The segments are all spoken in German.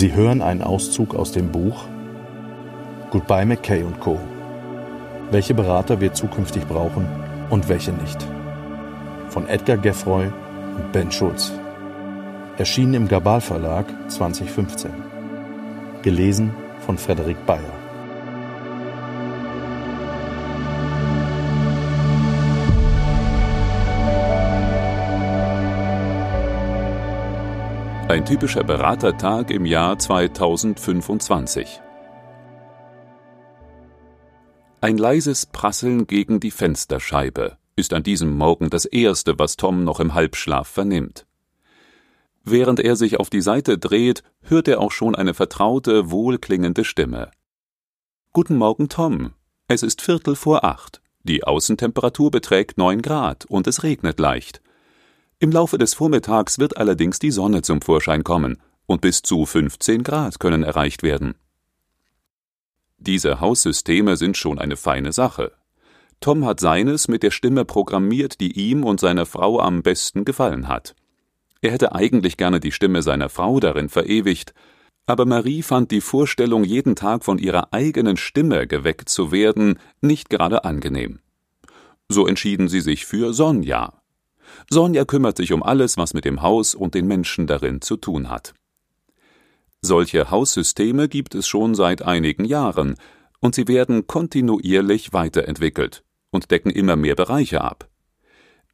Sie hören einen Auszug aus dem Buch Goodbye McKay Co. Welche Berater wir zukünftig brauchen und welche nicht. Von Edgar Geffroy und Ben Schulz. Erschienen im Gabal Verlag 2015. Gelesen von Frederik Bayer. Ein typischer Beratertag im Jahr 2025. Ein leises Prasseln gegen die Fensterscheibe ist an diesem Morgen das Erste, was Tom noch im Halbschlaf vernimmt. Während er sich auf die Seite dreht, hört er auch schon eine vertraute, wohlklingende Stimme. Guten Morgen, Tom. Es ist Viertel vor acht. Die Außentemperatur beträgt neun Grad und es regnet leicht. Im Laufe des Vormittags wird allerdings die Sonne zum Vorschein kommen und bis zu 15 Grad können erreicht werden. Diese Haussysteme sind schon eine feine Sache. Tom hat seines mit der Stimme programmiert, die ihm und seiner Frau am besten gefallen hat. Er hätte eigentlich gerne die Stimme seiner Frau darin verewigt, aber Marie fand die Vorstellung, jeden Tag von ihrer eigenen Stimme geweckt zu werden, nicht gerade angenehm. So entschieden sie sich für Sonja, Sonja kümmert sich um alles, was mit dem Haus und den Menschen darin zu tun hat. Solche Haussysteme gibt es schon seit einigen Jahren, und sie werden kontinuierlich weiterentwickelt und decken immer mehr Bereiche ab.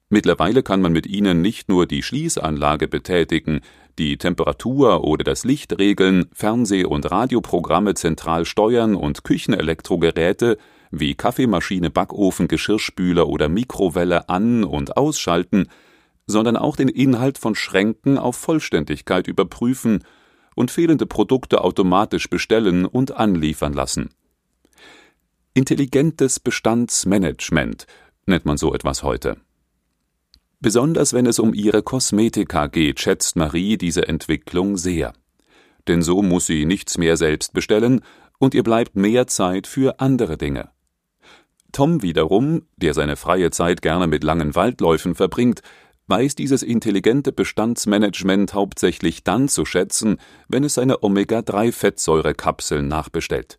Mittlerweile kann man mit ihnen nicht nur die Schließanlage betätigen, die Temperatur oder das Licht regeln, Fernseh- und Radioprogramme zentral steuern und Küchenelektrogeräte wie Kaffeemaschine, Backofen, Geschirrspüler oder Mikrowelle an- und ausschalten, sondern auch den Inhalt von Schränken auf Vollständigkeit überprüfen und fehlende Produkte automatisch bestellen und anliefern lassen. Intelligentes Bestandsmanagement nennt man so etwas heute. Besonders wenn es um ihre Kosmetika geht, schätzt Marie diese Entwicklung sehr. Denn so muss sie nichts mehr selbst bestellen und ihr bleibt mehr Zeit für andere Dinge. Tom wiederum, der seine freie Zeit gerne mit langen Waldläufen verbringt, weiß dieses intelligente Bestandsmanagement hauptsächlich dann zu schätzen, wenn es seine Omega-3-Fettsäurekapseln nachbestellt.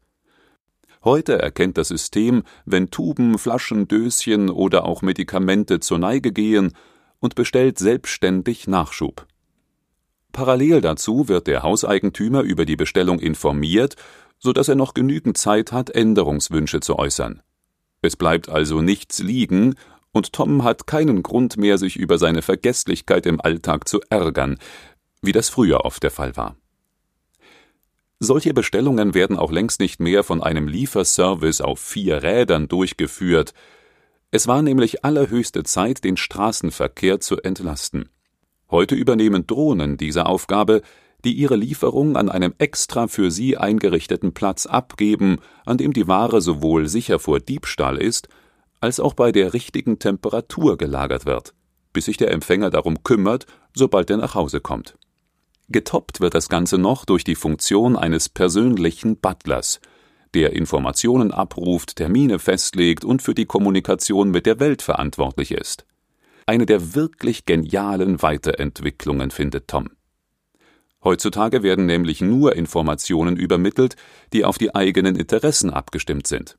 Heute erkennt das System, wenn Tuben, Flaschen, Döschen oder auch Medikamente zur Neige gehen und bestellt selbstständig Nachschub. Parallel dazu wird der Hauseigentümer über die Bestellung informiert, so dass er noch genügend Zeit hat, Änderungswünsche zu äußern. Es bleibt also nichts liegen, und Tom hat keinen Grund mehr, sich über seine Vergesslichkeit im Alltag zu ärgern, wie das früher oft der Fall war. Solche Bestellungen werden auch längst nicht mehr von einem Lieferservice auf vier Rädern durchgeführt. Es war nämlich allerhöchste Zeit, den Straßenverkehr zu entlasten. Heute übernehmen Drohnen diese Aufgabe, die ihre Lieferung an einem extra für sie eingerichteten Platz abgeben, an dem die Ware sowohl sicher vor Diebstahl ist, als auch bei der richtigen Temperatur gelagert wird, bis sich der Empfänger darum kümmert, sobald er nach Hause kommt. Getoppt wird das Ganze noch durch die Funktion eines persönlichen Butlers, der Informationen abruft, Termine festlegt und für die Kommunikation mit der Welt verantwortlich ist. Eine der wirklich genialen Weiterentwicklungen findet Tom. Heutzutage werden nämlich nur Informationen übermittelt, die auf die eigenen Interessen abgestimmt sind.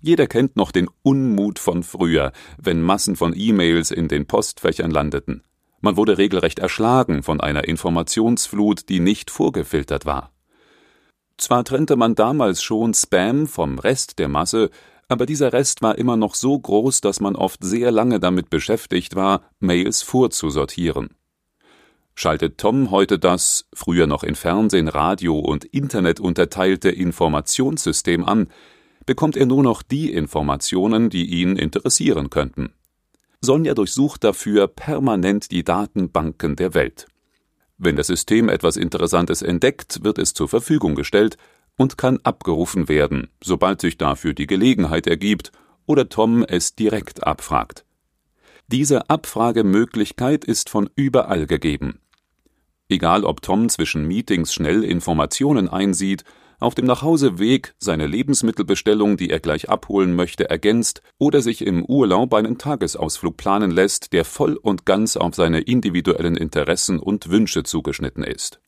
Jeder kennt noch den Unmut von früher, wenn Massen von E-Mails in den Postfächern landeten. Man wurde regelrecht erschlagen von einer Informationsflut, die nicht vorgefiltert war. Zwar trennte man damals schon Spam vom Rest der Masse, aber dieser Rest war immer noch so groß, dass man oft sehr lange damit beschäftigt war, Mails vorzusortieren. Schaltet Tom heute das, früher noch in Fernsehen, Radio und Internet unterteilte Informationssystem an, bekommt er nur noch die Informationen, die ihn interessieren könnten. Sonja durchsucht dafür permanent die Datenbanken der Welt. Wenn das System etwas Interessantes entdeckt, wird es zur Verfügung gestellt und kann abgerufen werden, sobald sich dafür die Gelegenheit ergibt oder Tom es direkt abfragt. Diese Abfragemöglichkeit ist von überall gegeben. Egal ob Tom zwischen Meetings schnell Informationen einsieht, auf dem Nachhauseweg seine Lebensmittelbestellung, die er gleich abholen möchte, ergänzt oder sich im Urlaub einen Tagesausflug planen lässt, der voll und ganz auf seine individuellen Interessen und Wünsche zugeschnitten ist.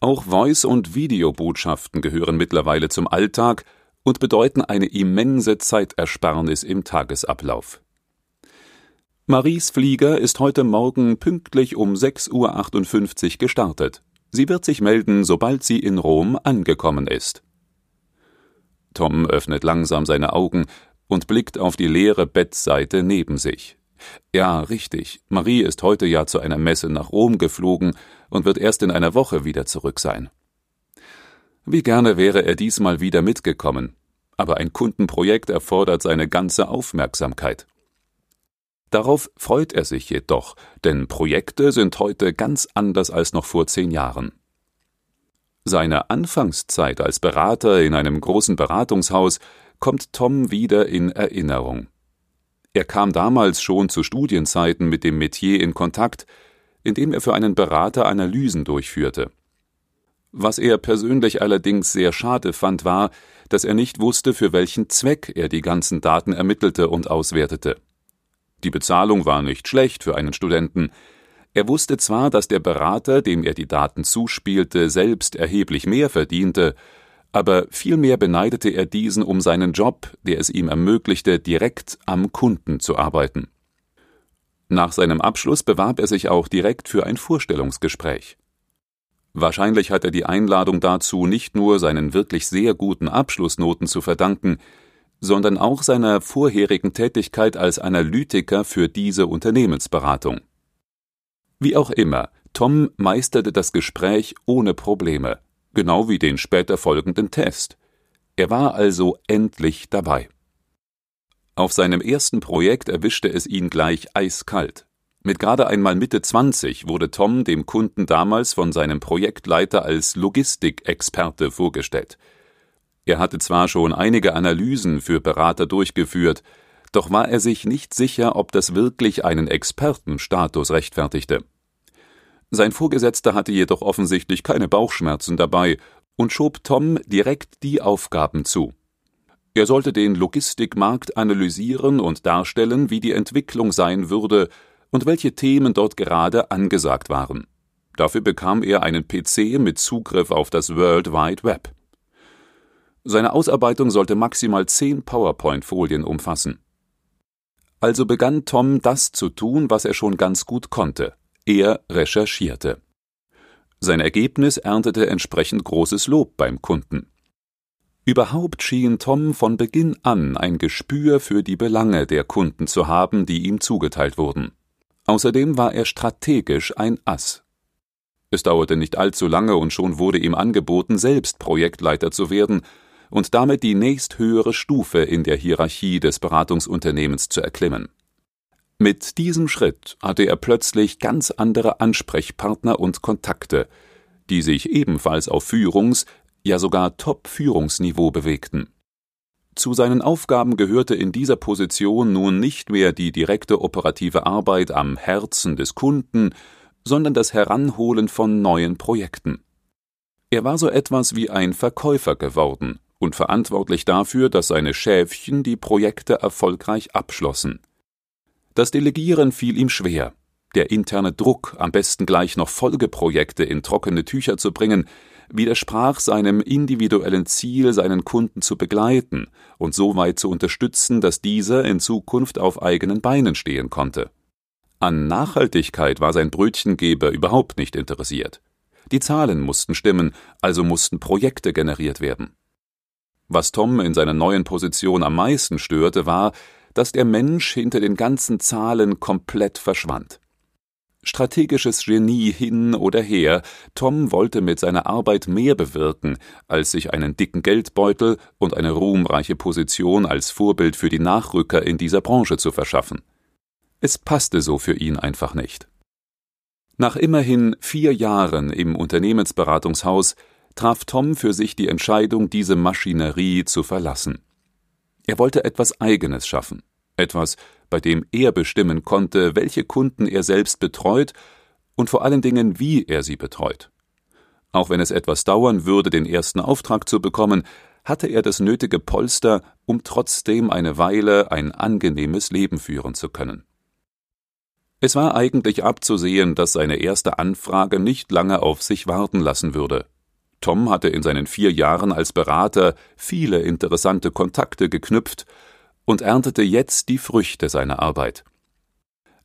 Auch Voice- und Videobotschaften gehören mittlerweile zum Alltag und bedeuten eine immense Zeitersparnis im Tagesablauf. Maries Flieger ist heute Morgen pünktlich um 6.58 Uhr gestartet. Sie wird sich melden, sobald sie in Rom angekommen ist. Tom öffnet langsam seine Augen und blickt auf die leere Bettseite neben sich. Ja, richtig. Marie ist heute ja zu einer Messe nach Rom geflogen und wird erst in einer Woche wieder zurück sein. Wie gerne wäre er diesmal wieder mitgekommen, aber ein Kundenprojekt erfordert seine ganze Aufmerksamkeit. Darauf freut er sich jedoch, denn Projekte sind heute ganz anders als noch vor zehn Jahren. Seine Anfangszeit als Berater in einem großen Beratungshaus kommt Tom wieder in Erinnerung. Er kam damals schon zu Studienzeiten mit dem Metier in Kontakt, indem er für einen Berater Analysen durchführte. Was er persönlich allerdings sehr schade fand, war, dass er nicht wusste, für welchen Zweck er die ganzen Daten ermittelte und auswertete. Die Bezahlung war nicht schlecht für einen Studenten. Er wusste zwar, dass der Berater, dem er die Daten zuspielte, selbst erheblich mehr verdiente, aber vielmehr beneidete er diesen um seinen Job, der es ihm ermöglichte, direkt am Kunden zu arbeiten. Nach seinem Abschluss bewarb er sich auch direkt für ein Vorstellungsgespräch. Wahrscheinlich hat er die Einladung dazu nicht nur seinen wirklich sehr guten Abschlussnoten zu verdanken, sondern auch seiner vorherigen Tätigkeit als Analytiker für diese Unternehmensberatung. Wie auch immer, Tom meisterte das Gespräch ohne Probleme, genau wie den später folgenden Test. Er war also endlich dabei. Auf seinem ersten Projekt erwischte es ihn gleich eiskalt. Mit gerade einmal Mitte 20 wurde Tom dem Kunden damals von seinem Projektleiter als Logistikexperte vorgestellt – er hatte zwar schon einige Analysen für Berater durchgeführt, doch war er sich nicht sicher, ob das wirklich einen Expertenstatus rechtfertigte. Sein Vorgesetzter hatte jedoch offensichtlich keine Bauchschmerzen dabei und schob Tom direkt die Aufgaben zu. Er sollte den Logistikmarkt analysieren und darstellen, wie die Entwicklung sein würde und welche Themen dort gerade angesagt waren. Dafür bekam er einen PC mit Zugriff auf das World Wide Web. Seine Ausarbeitung sollte maximal zehn PowerPoint-Folien umfassen. Also begann Tom das zu tun, was er schon ganz gut konnte. Er recherchierte. Sein Ergebnis erntete entsprechend großes Lob beim Kunden. Überhaupt schien Tom von Beginn an ein Gespür für die Belange der Kunden zu haben, die ihm zugeteilt wurden. Außerdem war er strategisch ein Ass. Es dauerte nicht allzu lange und schon wurde ihm angeboten, selbst Projektleiter zu werden, und damit die nächsthöhere Stufe in der Hierarchie des Beratungsunternehmens zu erklimmen. Mit diesem Schritt hatte er plötzlich ganz andere Ansprechpartner und Kontakte, die sich ebenfalls auf Führungs-, ja sogar Top-Führungsniveau bewegten. Zu seinen Aufgaben gehörte in dieser Position nun nicht mehr die direkte operative Arbeit am Herzen des Kunden, sondern das Heranholen von neuen Projekten. Er war so etwas wie ein Verkäufer geworden, und verantwortlich dafür, dass seine Schäfchen die Projekte erfolgreich abschlossen. Das Delegieren fiel ihm schwer. Der interne Druck, am besten gleich noch Folgeprojekte in trockene Tücher zu bringen, widersprach seinem individuellen Ziel, seinen Kunden zu begleiten und so weit zu unterstützen, dass dieser in Zukunft auf eigenen Beinen stehen konnte. An Nachhaltigkeit war sein Brötchengeber überhaupt nicht interessiert. Die Zahlen mussten stimmen, also mussten Projekte generiert werden. Was Tom in seiner neuen Position am meisten störte, war, dass der Mensch hinter den ganzen Zahlen komplett verschwand. Strategisches Genie hin oder her, Tom wollte mit seiner Arbeit mehr bewirken, als sich einen dicken Geldbeutel und eine ruhmreiche Position als Vorbild für die Nachrücker in dieser Branche zu verschaffen. Es passte so für ihn einfach nicht. Nach immerhin vier Jahren im Unternehmensberatungshaus traf Tom für sich die Entscheidung, diese Maschinerie zu verlassen. Er wollte etwas Eigenes schaffen, etwas, bei dem er bestimmen konnte, welche Kunden er selbst betreut und vor allen Dingen, wie er sie betreut. Auch wenn es etwas dauern würde, den ersten Auftrag zu bekommen, hatte er das nötige Polster, um trotzdem eine Weile ein angenehmes Leben führen zu können. Es war eigentlich abzusehen, dass seine erste Anfrage nicht lange auf sich warten lassen würde. Tom hatte in seinen vier Jahren als Berater viele interessante Kontakte geknüpft und erntete jetzt die Früchte seiner Arbeit.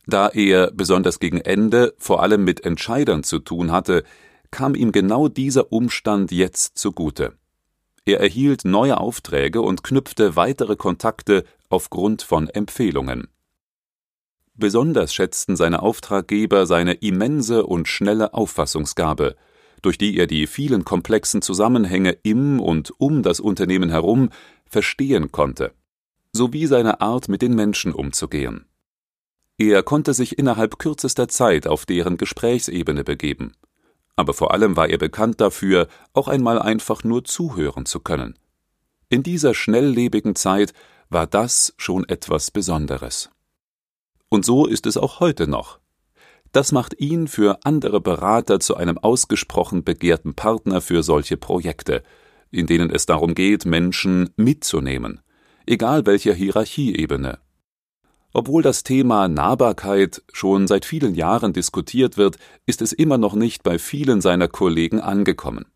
Da er, besonders gegen Ende, vor allem mit Entscheidern zu tun hatte, kam ihm genau dieser Umstand jetzt zugute. Er erhielt neue Aufträge und knüpfte weitere Kontakte aufgrund von Empfehlungen. Besonders schätzten seine Auftraggeber seine immense und schnelle Auffassungsgabe, durch die er die vielen komplexen Zusammenhänge im und um das Unternehmen herum verstehen konnte, sowie seine Art mit den Menschen umzugehen. Er konnte sich innerhalb kürzester Zeit auf deren Gesprächsebene begeben aber vor allem war er bekannt dafür, auch einmal einfach nur zuhören zu können. In dieser schnelllebigen Zeit war das schon etwas Besonderes. Und so ist es auch heute noch. Das macht ihn für andere Berater zu einem ausgesprochen begehrten Partner für solche Projekte, in denen es darum geht, Menschen mitzunehmen, egal welcher Hierarchieebene. Obwohl das Thema Nahbarkeit schon seit vielen Jahren diskutiert wird, ist es immer noch nicht bei vielen seiner Kollegen angekommen.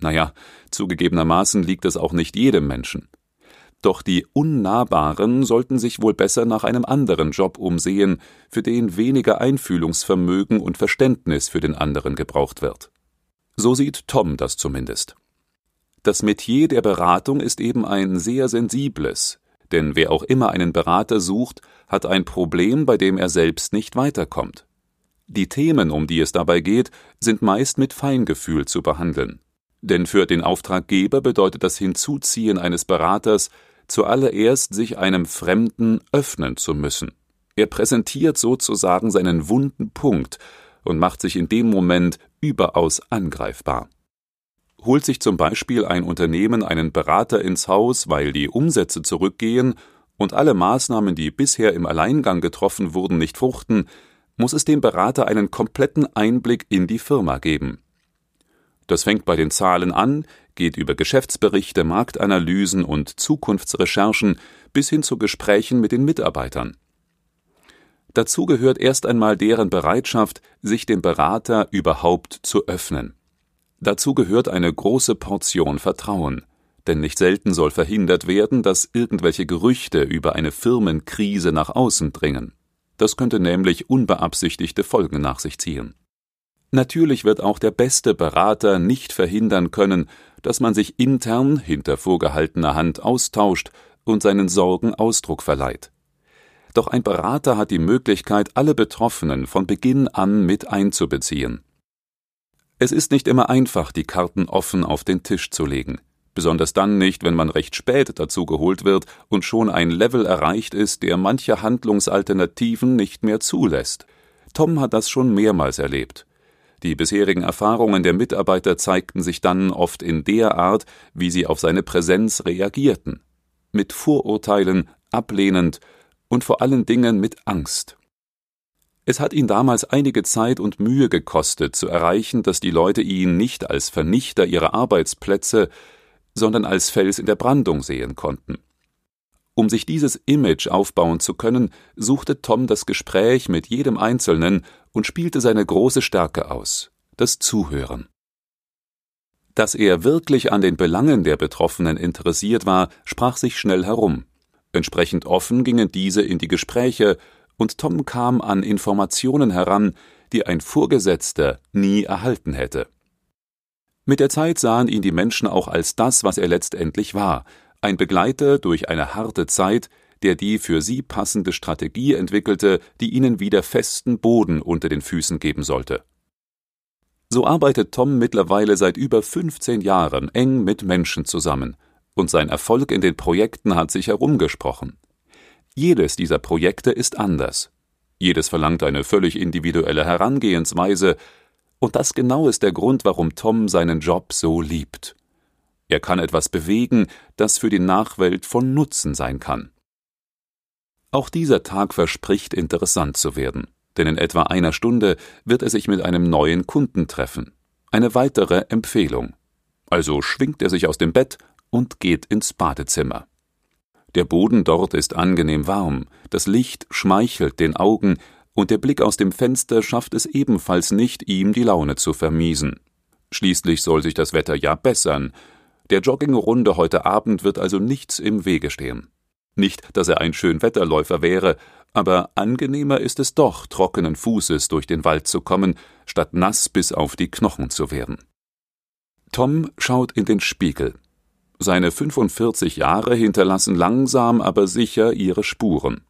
Naja, zugegebenermaßen liegt es auch nicht jedem Menschen. Doch die Unnahbaren sollten sich wohl besser nach einem anderen Job umsehen, für den weniger Einfühlungsvermögen und Verständnis für den anderen gebraucht wird. So sieht Tom das zumindest. Das Metier der Beratung ist eben ein sehr sensibles, denn wer auch immer einen Berater sucht, hat ein Problem, bei dem er selbst nicht weiterkommt. Die Themen, um die es dabei geht, sind meist mit Feingefühl zu behandeln. Denn für den Auftraggeber bedeutet das Hinzuziehen eines Beraters zuallererst sich einem Fremden öffnen zu müssen. Er präsentiert sozusagen seinen wunden Punkt und macht sich in dem Moment überaus angreifbar. Holt sich zum Beispiel ein Unternehmen einen Berater ins Haus, weil die Umsätze zurückgehen und alle Maßnahmen, die bisher im Alleingang getroffen wurden, nicht fruchten, muss es dem Berater einen kompletten Einblick in die Firma geben. Das fängt bei den Zahlen an, geht über Geschäftsberichte, Marktanalysen und Zukunftsrecherchen bis hin zu Gesprächen mit den Mitarbeitern. Dazu gehört erst einmal deren Bereitschaft, sich dem Berater überhaupt zu öffnen. Dazu gehört eine große Portion Vertrauen denn nicht selten soll verhindert werden, dass irgendwelche Gerüchte über eine Firmenkrise nach außen dringen. Das könnte nämlich unbeabsichtigte Folgen nach sich ziehen. Natürlich wird auch der beste Berater nicht verhindern können, dass man sich intern hinter vorgehaltener Hand austauscht und seinen Sorgen Ausdruck verleiht. Doch ein Berater hat die Möglichkeit, alle Betroffenen von Beginn an mit einzubeziehen. Es ist nicht immer einfach, die Karten offen auf den Tisch zu legen besonders dann nicht, wenn man recht spät dazu geholt wird und schon ein Level erreicht ist, der manche Handlungsalternativen nicht mehr zulässt. Tom hat das schon mehrmals erlebt. Die bisherigen Erfahrungen der Mitarbeiter zeigten sich dann oft in der Art, wie sie auf seine Präsenz reagierten. Mit Vorurteilen, ablehnend und vor allen Dingen mit Angst. Es hat ihn damals einige Zeit und Mühe gekostet, zu erreichen, dass die Leute ihn nicht als Vernichter ihrer Arbeitsplätze, sondern als Fels in der Brandung sehen konnten. Um sich dieses Image aufbauen zu können, suchte Tom das Gespräch mit jedem Einzelnen und spielte seine große Stärke aus, das Zuhören. Dass er wirklich an den Belangen der Betroffenen interessiert war, sprach sich schnell herum. Entsprechend offen gingen diese in die Gespräche, und Tom kam an Informationen heran, die ein Vorgesetzter nie erhalten hätte. Mit der Zeit sahen ihn die Menschen auch als das, was er letztendlich war, ein Begleiter durch eine harte Zeit, der die für sie passende Strategie entwickelte, die ihnen wieder festen Boden unter den Füßen geben sollte. So arbeitet Tom mittlerweile seit über 15 Jahren eng mit Menschen zusammen, und sein Erfolg in den Projekten hat sich herumgesprochen. Jedes dieser Projekte ist anders. Jedes verlangt eine völlig individuelle Herangehensweise, und das genau ist der Grund, warum Tom seinen Job so liebt. Er kann etwas bewegen, das für die Nachwelt von Nutzen sein kann. Auch dieser Tag verspricht interessant zu werden, denn in etwa einer Stunde wird er sich mit einem neuen Kunden treffen. Eine weitere Empfehlung. Also schwingt er sich aus dem Bett und geht ins Badezimmer. Der Boden dort ist angenehm warm, das Licht schmeichelt den Augen, und der Blick aus dem Fenster schafft es ebenfalls nicht, ihm die Laune zu vermiesen. Schließlich soll sich das Wetter ja bessern. Der Joggingrunde heute Abend wird also nichts im Wege stehen. Nicht, dass er ein Schönwetterläufer wäre, aber angenehmer ist es doch, trockenen Fußes durch den Wald zu kommen, statt nass bis auf die Knochen zu werden. Tom schaut in den Spiegel. Seine 45 Jahre hinterlassen langsam aber sicher ihre Spuren.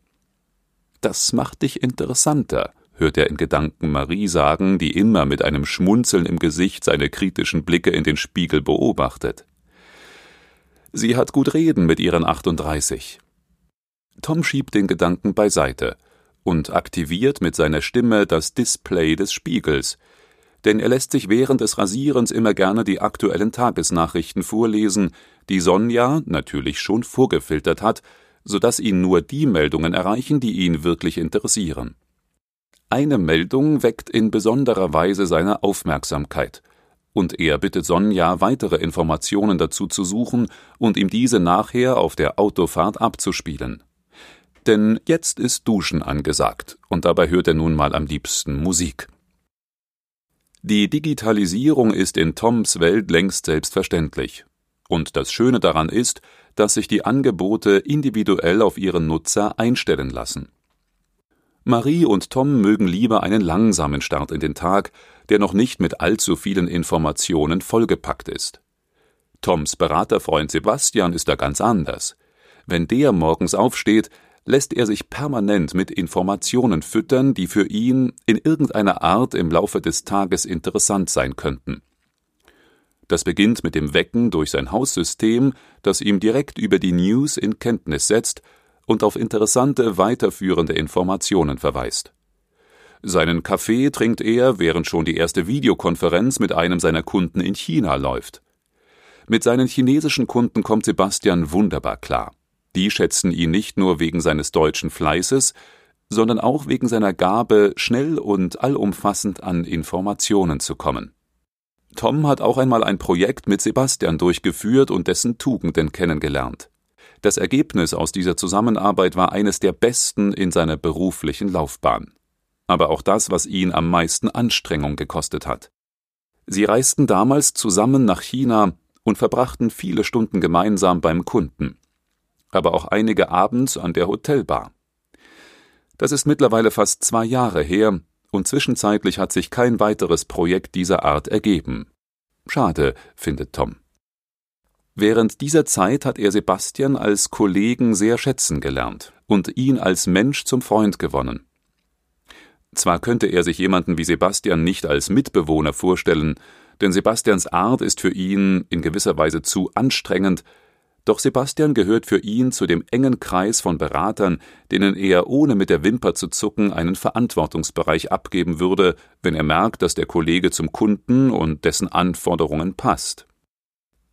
Das macht dich interessanter, hört er in Gedanken Marie sagen, die immer mit einem Schmunzeln im Gesicht seine kritischen Blicke in den Spiegel beobachtet. Sie hat gut reden mit ihren 38. Tom schiebt den Gedanken beiseite und aktiviert mit seiner Stimme das Display des Spiegels, denn er lässt sich während des Rasierens immer gerne die aktuellen Tagesnachrichten vorlesen, die Sonja natürlich schon vorgefiltert hat, so dass ihn nur die Meldungen erreichen, die ihn wirklich interessieren. Eine Meldung weckt in besonderer Weise seine Aufmerksamkeit, und er bittet Sonja, weitere Informationen dazu zu suchen und ihm diese nachher auf der Autofahrt abzuspielen. Denn jetzt ist Duschen angesagt, und dabei hört er nun mal am liebsten Musik. Die Digitalisierung ist in Toms Welt längst selbstverständlich. Und das Schöne daran ist, dass sich die Angebote individuell auf ihren Nutzer einstellen lassen. Marie und Tom mögen lieber einen langsamen Start in den Tag, der noch nicht mit allzu vielen Informationen vollgepackt ist. Toms Beraterfreund Sebastian ist da ganz anders. Wenn der morgens aufsteht, lässt er sich permanent mit Informationen füttern, die für ihn in irgendeiner Art im Laufe des Tages interessant sein könnten. Das beginnt mit dem Wecken durch sein Haussystem, das ihm direkt über die News in Kenntnis setzt und auf interessante weiterführende Informationen verweist. Seinen Kaffee trinkt er, während schon die erste Videokonferenz mit einem seiner Kunden in China läuft. Mit seinen chinesischen Kunden kommt Sebastian wunderbar klar. Die schätzen ihn nicht nur wegen seines deutschen Fleißes, sondern auch wegen seiner Gabe, schnell und allumfassend an Informationen zu kommen. Tom hat auch einmal ein Projekt mit Sebastian durchgeführt und dessen Tugenden kennengelernt. Das Ergebnis aus dieser Zusammenarbeit war eines der besten in seiner beruflichen Laufbahn. Aber auch das, was ihn am meisten Anstrengung gekostet hat. Sie reisten damals zusammen nach China und verbrachten viele Stunden gemeinsam beim Kunden aber auch einige abends an der Hotelbar. Das ist mittlerweile fast zwei Jahre her, und zwischenzeitlich hat sich kein weiteres Projekt dieser Art ergeben. Schade, findet Tom. Während dieser Zeit hat er Sebastian als Kollegen sehr schätzen gelernt und ihn als Mensch zum Freund gewonnen. Zwar könnte er sich jemanden wie Sebastian nicht als Mitbewohner vorstellen, denn Sebastians Art ist für ihn in gewisser Weise zu anstrengend doch Sebastian gehört für ihn zu dem engen Kreis von Beratern, denen er ohne mit der Wimper zu zucken einen Verantwortungsbereich abgeben würde, wenn er merkt, dass der Kollege zum Kunden und dessen Anforderungen passt.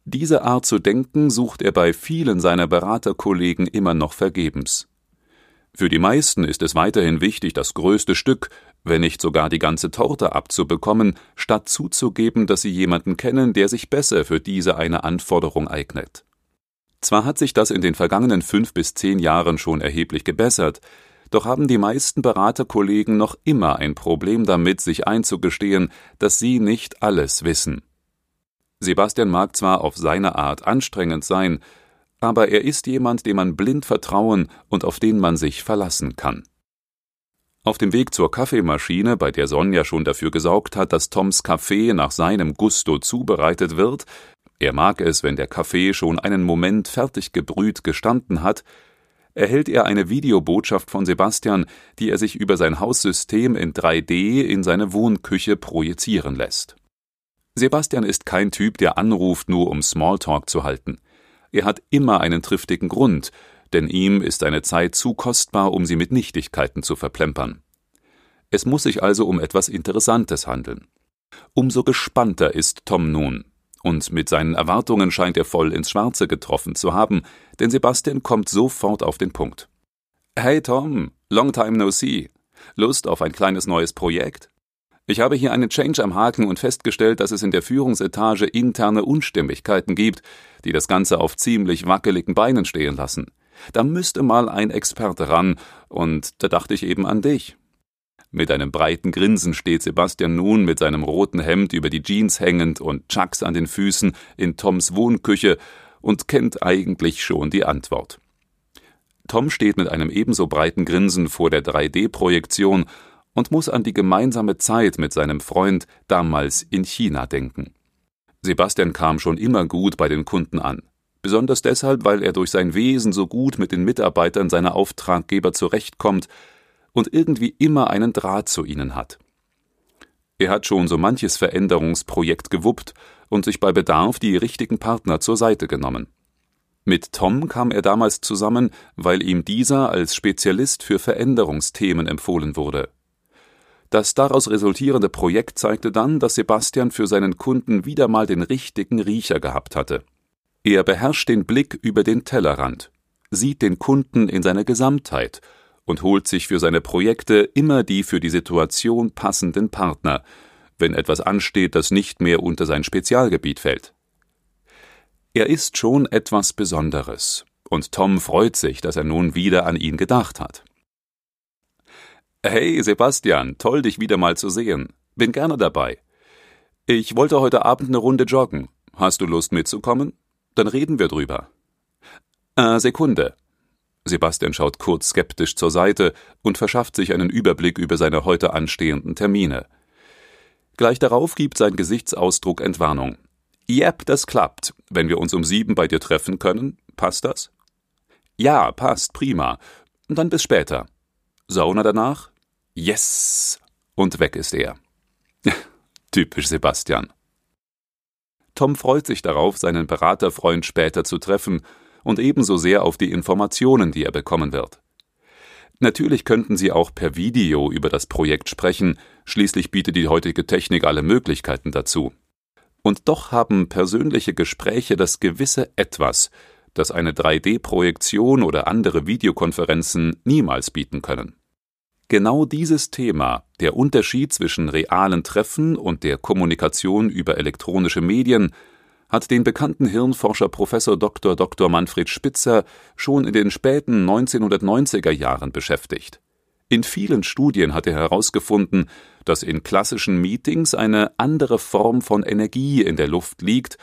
Diese Art zu denken sucht er bei vielen seiner Beraterkollegen immer noch vergebens. Für die meisten ist es weiterhin wichtig, das größte Stück, wenn nicht sogar die ganze Torte abzubekommen, statt zuzugeben, dass sie jemanden kennen, der sich besser für diese eine Anforderung eignet. Zwar hat sich das in den vergangenen fünf bis zehn Jahren schon erheblich gebessert, doch haben die meisten Beraterkollegen noch immer ein Problem damit, sich einzugestehen, dass sie nicht alles wissen. Sebastian mag zwar auf seine Art anstrengend sein, aber er ist jemand, dem man blind vertrauen und auf den man sich verlassen kann. Auf dem Weg zur Kaffeemaschine, bei der Sonja schon dafür gesorgt hat, dass Toms Kaffee nach seinem Gusto zubereitet wird, er mag es, wenn der Kaffee schon einen Moment fertig gebrüht gestanden hat, erhält er eine Videobotschaft von Sebastian, die er sich über sein Haussystem in 3D in seine Wohnküche projizieren lässt. Sebastian ist kein Typ, der anruft, nur um Smalltalk zu halten. Er hat immer einen triftigen Grund, denn ihm ist seine Zeit zu kostbar, um sie mit Nichtigkeiten zu verplempern. Es muss sich also um etwas Interessantes handeln. Umso gespannter ist Tom nun, und mit seinen Erwartungen scheint er voll ins Schwarze getroffen zu haben, denn Sebastian kommt sofort auf den Punkt. Hey Tom, long time no see. Lust auf ein kleines neues Projekt? Ich habe hier einen Change am Haken und festgestellt, dass es in der Führungsetage interne Unstimmigkeiten gibt, die das Ganze auf ziemlich wackeligen Beinen stehen lassen. Da müsste mal ein Experte ran, und da dachte ich eben an dich. Mit einem breiten Grinsen steht Sebastian nun mit seinem roten Hemd über die Jeans hängend und Chucks an den Füßen in Toms Wohnküche und kennt eigentlich schon die Antwort. Tom steht mit einem ebenso breiten Grinsen vor der 3D-Projektion und muss an die gemeinsame Zeit mit seinem Freund damals in China denken. Sebastian kam schon immer gut bei den Kunden an. Besonders deshalb, weil er durch sein Wesen so gut mit den Mitarbeitern seiner Auftraggeber zurechtkommt und irgendwie immer einen Draht zu ihnen hat. Er hat schon so manches Veränderungsprojekt gewuppt und sich bei Bedarf die richtigen Partner zur Seite genommen. Mit Tom kam er damals zusammen, weil ihm dieser als Spezialist für Veränderungsthemen empfohlen wurde. Das daraus resultierende Projekt zeigte dann, dass Sebastian für seinen Kunden wieder mal den richtigen Riecher gehabt hatte. Er beherrscht den Blick über den Tellerrand, sieht den Kunden in seiner Gesamtheit und holt sich für seine Projekte immer die für die Situation passenden Partner, wenn etwas ansteht, das nicht mehr unter sein Spezialgebiet fällt. Er ist schon etwas Besonderes, und Tom freut sich, dass er nun wieder an ihn gedacht hat. Hey, Sebastian, toll, dich wieder mal zu sehen. Bin gerne dabei. Ich wollte heute Abend eine Runde joggen. Hast du Lust mitzukommen? Dann reden wir drüber. Äh, Sekunde. Sebastian schaut kurz skeptisch zur Seite und verschafft sich einen Überblick über seine heute anstehenden Termine. Gleich darauf gibt sein Gesichtsausdruck Entwarnung. Yep, das klappt. Wenn wir uns um sieben bei dir treffen können, passt das? Ja, passt, prima. Dann bis später. Sauna danach? Yes! Und weg ist er. Typisch Sebastian. Tom freut sich darauf, seinen Beraterfreund später zu treffen und ebenso sehr auf die Informationen, die er bekommen wird. Natürlich könnten Sie auch per Video über das Projekt sprechen, schließlich bietet die heutige Technik alle Möglichkeiten dazu. Und doch haben persönliche Gespräche das gewisse Etwas, das eine 3D-Projektion oder andere Videokonferenzen niemals bieten können. Genau dieses Thema, der Unterschied zwischen realen Treffen und der Kommunikation über elektronische Medien, hat den bekannten Hirnforscher Prof. Dr. Dr. Manfred Spitzer schon in den späten 1990er Jahren beschäftigt. In vielen Studien hat er herausgefunden, dass in klassischen Meetings eine andere Form von Energie in der Luft liegt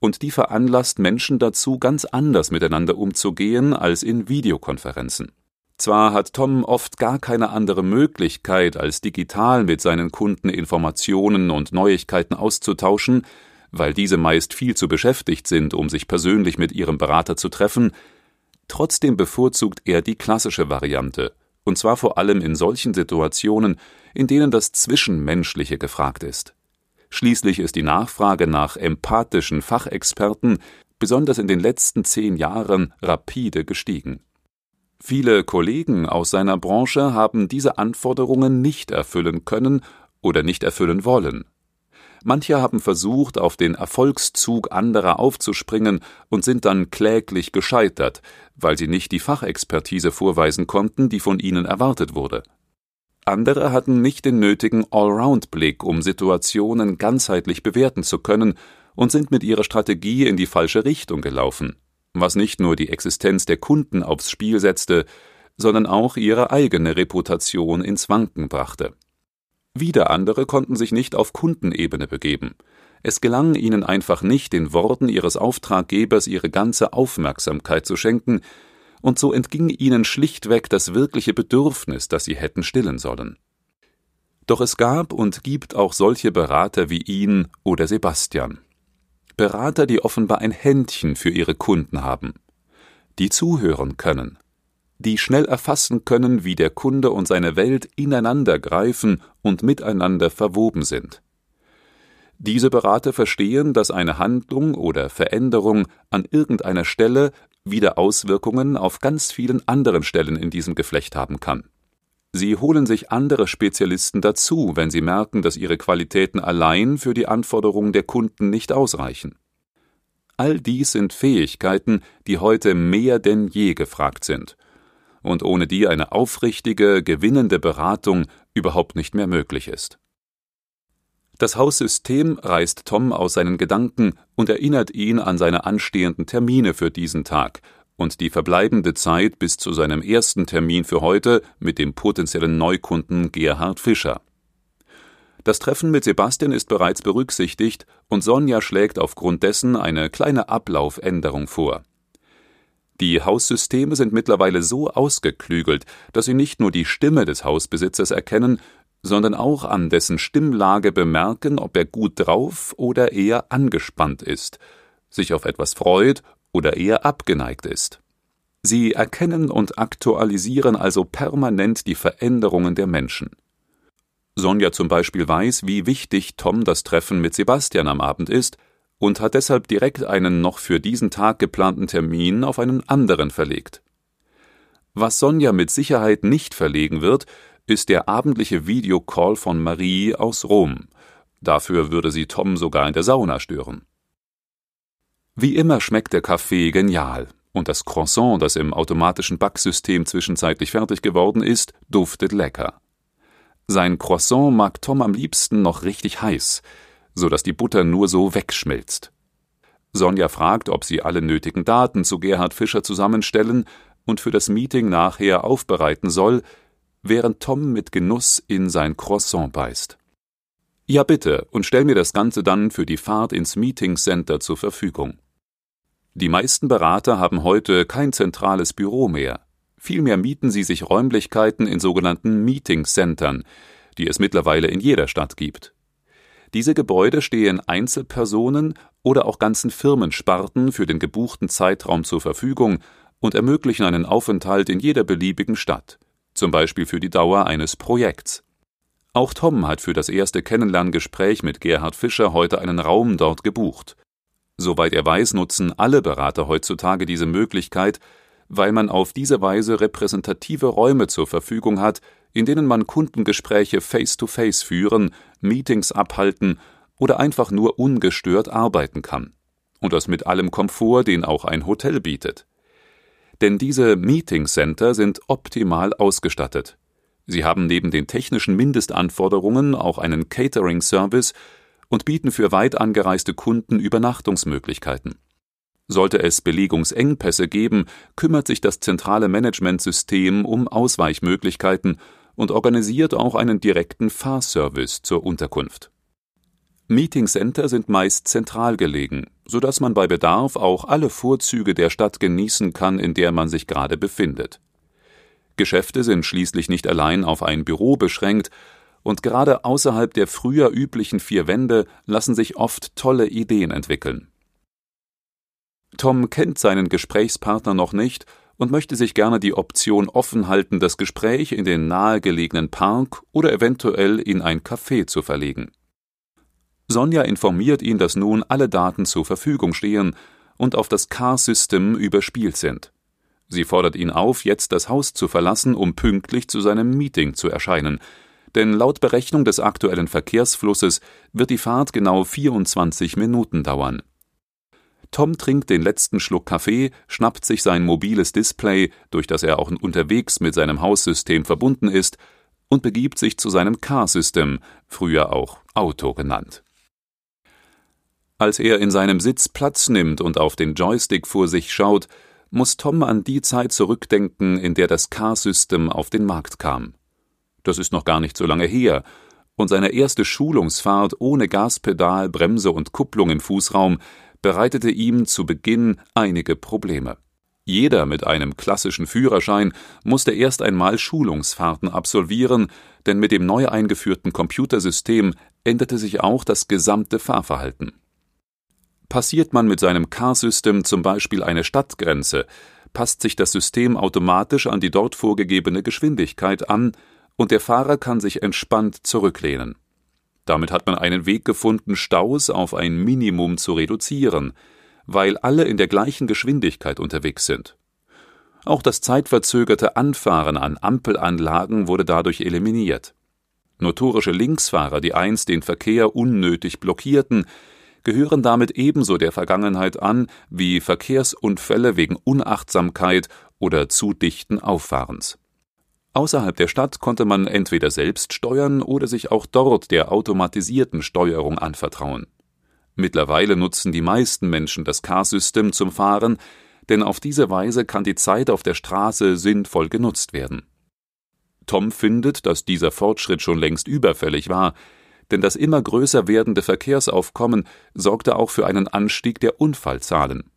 und die veranlasst Menschen dazu, ganz anders miteinander umzugehen als in Videokonferenzen. Zwar hat Tom oft gar keine andere Möglichkeit, als digital mit seinen Kunden Informationen und Neuigkeiten auszutauschen, weil diese meist viel zu beschäftigt sind, um sich persönlich mit ihrem Berater zu treffen, trotzdem bevorzugt er die klassische Variante, und zwar vor allem in solchen Situationen, in denen das Zwischenmenschliche gefragt ist. Schließlich ist die Nachfrage nach empathischen Fachexperten besonders in den letzten zehn Jahren rapide gestiegen. Viele Kollegen aus seiner Branche haben diese Anforderungen nicht erfüllen können oder nicht erfüllen wollen. Manche haben versucht, auf den Erfolgszug anderer aufzuspringen und sind dann kläglich gescheitert, weil sie nicht die Fachexpertise vorweisen konnten, die von ihnen erwartet wurde. Andere hatten nicht den nötigen Allround-Blick, um Situationen ganzheitlich bewerten zu können, und sind mit ihrer Strategie in die falsche Richtung gelaufen was nicht nur die Existenz der Kunden aufs Spiel setzte, sondern auch ihre eigene Reputation ins Wanken brachte. Wieder andere konnten sich nicht auf Kundenebene begeben. Es gelang ihnen einfach nicht, den Worten ihres Auftraggebers ihre ganze Aufmerksamkeit zu schenken, und so entging ihnen schlichtweg das wirkliche Bedürfnis, das sie hätten stillen sollen. Doch es gab und gibt auch solche Berater wie ihn oder Sebastian. Berater, die offenbar ein Händchen für ihre Kunden haben, die zuhören können, die schnell erfassen können, wie der Kunde und seine Welt ineinander greifen und miteinander verwoben sind. Diese Berater verstehen, dass eine Handlung oder Veränderung an irgendeiner Stelle wieder Auswirkungen auf ganz vielen anderen Stellen in diesem Geflecht haben kann. Sie holen sich andere Spezialisten dazu, wenn sie merken, dass ihre Qualitäten allein für die Anforderungen der Kunden nicht ausreichen. All dies sind Fähigkeiten, die heute mehr denn je gefragt sind und ohne die eine aufrichtige, gewinnende Beratung überhaupt nicht mehr möglich ist. Das Haussystem reißt Tom aus seinen Gedanken und erinnert ihn an seine anstehenden Termine für diesen Tag und die verbleibende Zeit bis zu seinem ersten Termin für heute mit dem potenziellen Neukunden Gerhard Fischer. Das Treffen mit Sebastian ist bereits berücksichtigt und Sonja schlägt aufgrund dessen eine kleine Ablaufänderung vor. Die Haussysteme sind mittlerweile so ausgeklügelt, dass sie nicht nur die Stimme des Hausbesitzers erkennen, sondern auch an dessen Stimmlage bemerken, ob er gut drauf oder eher angespannt ist, sich auf etwas freut oder eher abgeneigt ist. Sie erkennen und aktualisieren also permanent die Veränderungen der Menschen. Sonja zum Beispiel weiß, wie wichtig Tom das Treffen mit Sebastian am Abend ist und hat deshalb direkt einen noch für diesen Tag geplanten Termin auf einen anderen verlegt. Was Sonja mit Sicherheit nicht verlegen wird, ist der abendliche Videocall von Marie aus Rom. Dafür würde sie Tom sogar in der Sauna stören. Wie immer schmeckt der Kaffee genial und das Croissant, das im automatischen Backsystem zwischenzeitlich fertig geworden ist, duftet lecker. Sein Croissant mag Tom am liebsten noch richtig heiß, so dass die Butter nur so wegschmilzt. Sonja fragt, ob sie alle nötigen Daten zu Gerhard Fischer zusammenstellen und für das Meeting nachher aufbereiten soll, während Tom mit Genuss in sein Croissant beißt. Ja bitte, und stell mir das Ganze dann für die Fahrt ins Meeting Center zur Verfügung. Die meisten Berater haben heute kein zentrales Büro mehr. Vielmehr mieten sie sich Räumlichkeiten in sogenannten Meeting Centern, die es mittlerweile in jeder Stadt gibt. Diese Gebäude stehen Einzelpersonen oder auch ganzen Firmensparten für den gebuchten Zeitraum zur Verfügung und ermöglichen einen Aufenthalt in jeder beliebigen Stadt zum Beispiel für die Dauer eines Projekts. Auch Tom hat für das erste Kennenlerngespräch mit Gerhard Fischer heute einen Raum dort gebucht. Soweit er weiß, nutzen alle Berater heutzutage diese Möglichkeit, weil man auf diese Weise repräsentative Räume zur Verfügung hat, in denen man Kundengespräche face-to-face -face führen, Meetings abhalten oder einfach nur ungestört arbeiten kann. Und das mit allem Komfort, den auch ein Hotel bietet. Denn diese Meeting Center sind optimal ausgestattet. Sie haben neben den technischen Mindestanforderungen auch einen Catering-Service und bieten für weit angereiste Kunden Übernachtungsmöglichkeiten. Sollte es Belegungsengpässe geben, kümmert sich das zentrale Managementsystem um Ausweichmöglichkeiten und organisiert auch einen direkten Fahrservice zur Unterkunft. Meeting Center sind meist zentral gelegen, so dass man bei Bedarf auch alle Vorzüge der Stadt genießen kann, in der man sich gerade befindet. Geschäfte sind schließlich nicht allein auf ein Büro beschränkt, und gerade außerhalb der früher üblichen vier Wände lassen sich oft tolle Ideen entwickeln. Tom kennt seinen Gesprächspartner noch nicht und möchte sich gerne die Option offen halten, das Gespräch in den nahegelegenen Park oder eventuell in ein Café zu verlegen. Sonja informiert ihn, dass nun alle Daten zur Verfügung stehen und auf das Car-System überspielt sind. Sie fordert ihn auf, jetzt das Haus zu verlassen, um pünktlich zu seinem Meeting zu erscheinen, denn laut Berechnung des aktuellen Verkehrsflusses wird die Fahrt genau 24 Minuten dauern. Tom trinkt den letzten Schluck Kaffee, schnappt sich sein mobiles Display, durch das er auch unterwegs mit seinem Haussystem verbunden ist, und begibt sich zu seinem Car-System, früher auch Auto genannt. Als er in seinem Sitz Platz nimmt und auf den Joystick vor sich schaut, muss Tom an die Zeit zurückdenken, in der das Car-System auf den Markt kam. Das ist noch gar nicht so lange her, und seine erste Schulungsfahrt ohne Gaspedal, Bremse und Kupplung im Fußraum bereitete ihm zu Beginn einige Probleme. Jeder mit einem klassischen Führerschein musste erst einmal Schulungsfahrten absolvieren, denn mit dem neu eingeführten Computersystem änderte sich auch das gesamte Fahrverhalten. Passiert man mit seinem Car-System zum Beispiel eine Stadtgrenze, passt sich das System automatisch an die dort vorgegebene Geschwindigkeit an und der Fahrer kann sich entspannt zurücklehnen. Damit hat man einen Weg gefunden, Staus auf ein Minimum zu reduzieren, weil alle in der gleichen Geschwindigkeit unterwegs sind. Auch das zeitverzögerte Anfahren an Ampelanlagen wurde dadurch eliminiert. Notorische Linksfahrer, die einst den Verkehr unnötig blockierten, gehören damit ebenso der Vergangenheit an wie Verkehrsunfälle wegen Unachtsamkeit oder zu dichten Auffahrens. Außerhalb der Stadt konnte man entweder selbst steuern oder sich auch dort der automatisierten Steuerung anvertrauen. Mittlerweile nutzen die meisten Menschen das Car-System zum Fahren, denn auf diese Weise kann die Zeit auf der Straße sinnvoll genutzt werden. Tom findet, dass dieser Fortschritt schon längst überfällig war, denn das immer größer werdende Verkehrsaufkommen sorgte auch für einen Anstieg der Unfallzahlen.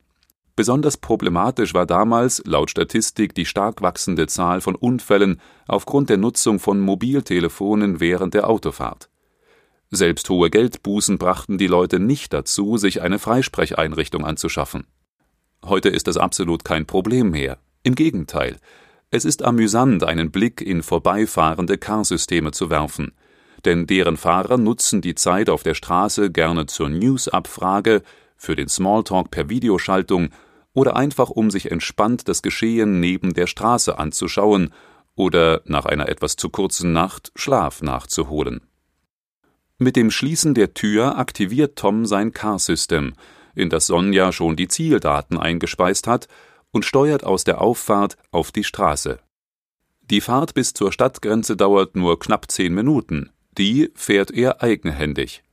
Besonders problematisch war damals laut Statistik die stark wachsende Zahl von Unfällen aufgrund der Nutzung von Mobiltelefonen während der Autofahrt. Selbst hohe Geldbußen brachten die Leute nicht dazu, sich eine Freisprecheinrichtung anzuschaffen. Heute ist das absolut kein Problem mehr. Im Gegenteil, es ist amüsant, einen Blick in vorbeifahrende Carsysteme zu werfen, denn deren Fahrer nutzen die Zeit auf der Straße gerne zur Newsabfrage, für den Smalltalk per Videoschaltung oder einfach um sich entspannt das Geschehen neben der Straße anzuschauen oder nach einer etwas zu kurzen Nacht Schlaf nachzuholen. Mit dem Schließen der Tür aktiviert Tom sein Car-System, in das Sonja schon die Zieldaten eingespeist hat und steuert aus der Auffahrt auf die Straße. Die Fahrt bis zur Stadtgrenze dauert nur knapp zehn Minuten, die fährt er eigenhändig.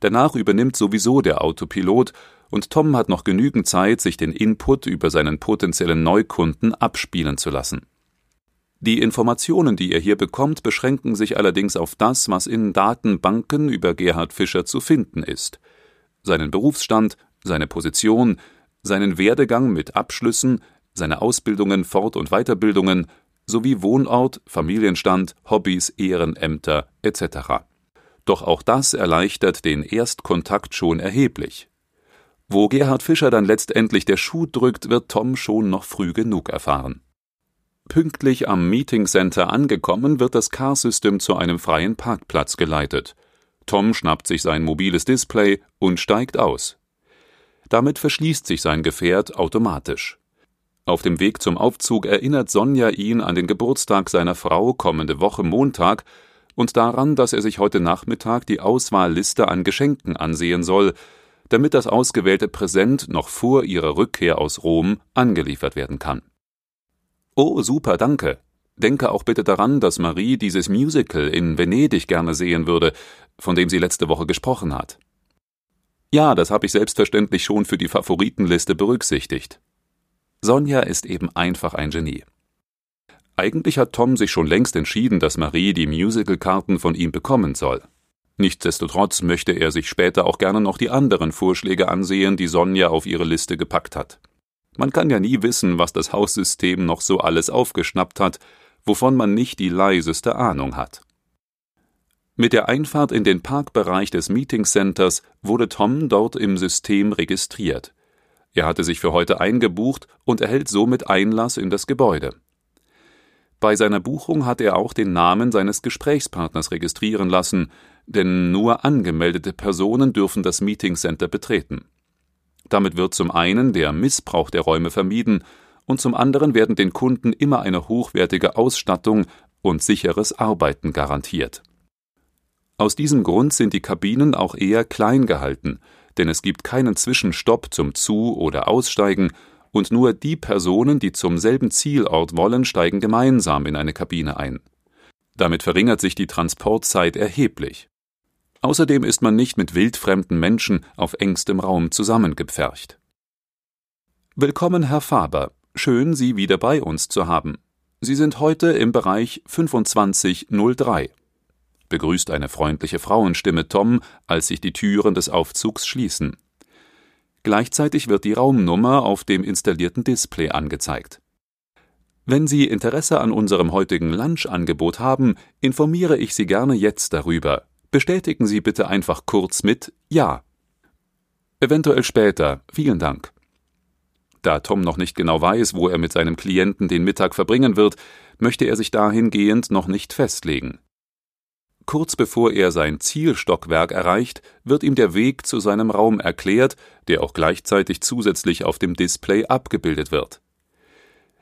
Danach übernimmt sowieso der Autopilot und Tom hat noch genügend Zeit, sich den Input über seinen potenziellen Neukunden abspielen zu lassen. Die Informationen, die er hier bekommt, beschränken sich allerdings auf das, was in Datenbanken über Gerhard Fischer zu finden ist. Seinen Berufsstand, seine Position, seinen Werdegang mit Abschlüssen, seine Ausbildungen, Fort- und Weiterbildungen sowie Wohnort, Familienstand, Hobbys, Ehrenämter etc. Doch auch das erleichtert den Erstkontakt schon erheblich. Wo Gerhard Fischer dann letztendlich der Schuh drückt, wird Tom schon noch früh genug erfahren. Pünktlich am Meeting Center angekommen, wird das Car-System zu einem freien Parkplatz geleitet. Tom schnappt sich sein mobiles Display und steigt aus. Damit verschließt sich sein Gefährt automatisch. Auf dem Weg zum Aufzug erinnert Sonja ihn an den Geburtstag seiner Frau kommende Woche Montag und daran, dass er sich heute Nachmittag die Auswahlliste an Geschenken ansehen soll, damit das ausgewählte Präsent noch vor ihrer Rückkehr aus Rom angeliefert werden kann. Oh, super, danke. Denke auch bitte daran, dass Marie dieses Musical in Venedig gerne sehen würde, von dem sie letzte Woche gesprochen hat. Ja, das habe ich selbstverständlich schon für die Favoritenliste berücksichtigt. Sonja ist eben einfach ein Genie. Eigentlich hat Tom sich schon längst entschieden, dass Marie die Musicalkarten von ihm bekommen soll. Nichtsdestotrotz möchte er sich später auch gerne noch die anderen Vorschläge ansehen, die Sonja auf ihre Liste gepackt hat. Man kann ja nie wissen, was das Haussystem noch so alles aufgeschnappt hat, wovon man nicht die leiseste Ahnung hat. Mit der Einfahrt in den Parkbereich des Meeting Centers wurde Tom dort im System registriert. Er hatte sich für heute eingebucht und erhält somit Einlass in das Gebäude. Bei seiner Buchung hat er auch den Namen seines Gesprächspartners registrieren lassen, denn nur angemeldete Personen dürfen das Meeting Center betreten. Damit wird zum einen der Missbrauch der Räume vermieden und zum anderen werden den Kunden immer eine hochwertige Ausstattung und sicheres Arbeiten garantiert. Aus diesem Grund sind die Kabinen auch eher klein gehalten, denn es gibt keinen Zwischenstopp zum Zu- oder Aussteigen und nur die Personen, die zum selben Zielort wollen, steigen gemeinsam in eine Kabine ein. Damit verringert sich die Transportzeit erheblich. Außerdem ist man nicht mit wildfremden Menschen auf engstem Raum zusammengepfercht. Willkommen, Herr Faber. Schön, Sie wieder bei uns zu haben. Sie sind heute im Bereich 2503 begrüßt eine freundliche Frauenstimme Tom, als sich die Türen des Aufzugs schließen. Gleichzeitig wird die Raumnummer auf dem installierten Display angezeigt. Wenn Sie Interesse an unserem heutigen Lunchangebot haben, informiere ich Sie gerne jetzt darüber. Bestätigen Sie bitte einfach kurz mit Ja. Eventuell später. Vielen Dank. Da Tom noch nicht genau weiß, wo er mit seinem Klienten den Mittag verbringen wird, möchte er sich dahingehend noch nicht festlegen. Kurz bevor er sein Zielstockwerk erreicht, wird ihm der Weg zu seinem Raum erklärt, der auch gleichzeitig zusätzlich auf dem Display abgebildet wird.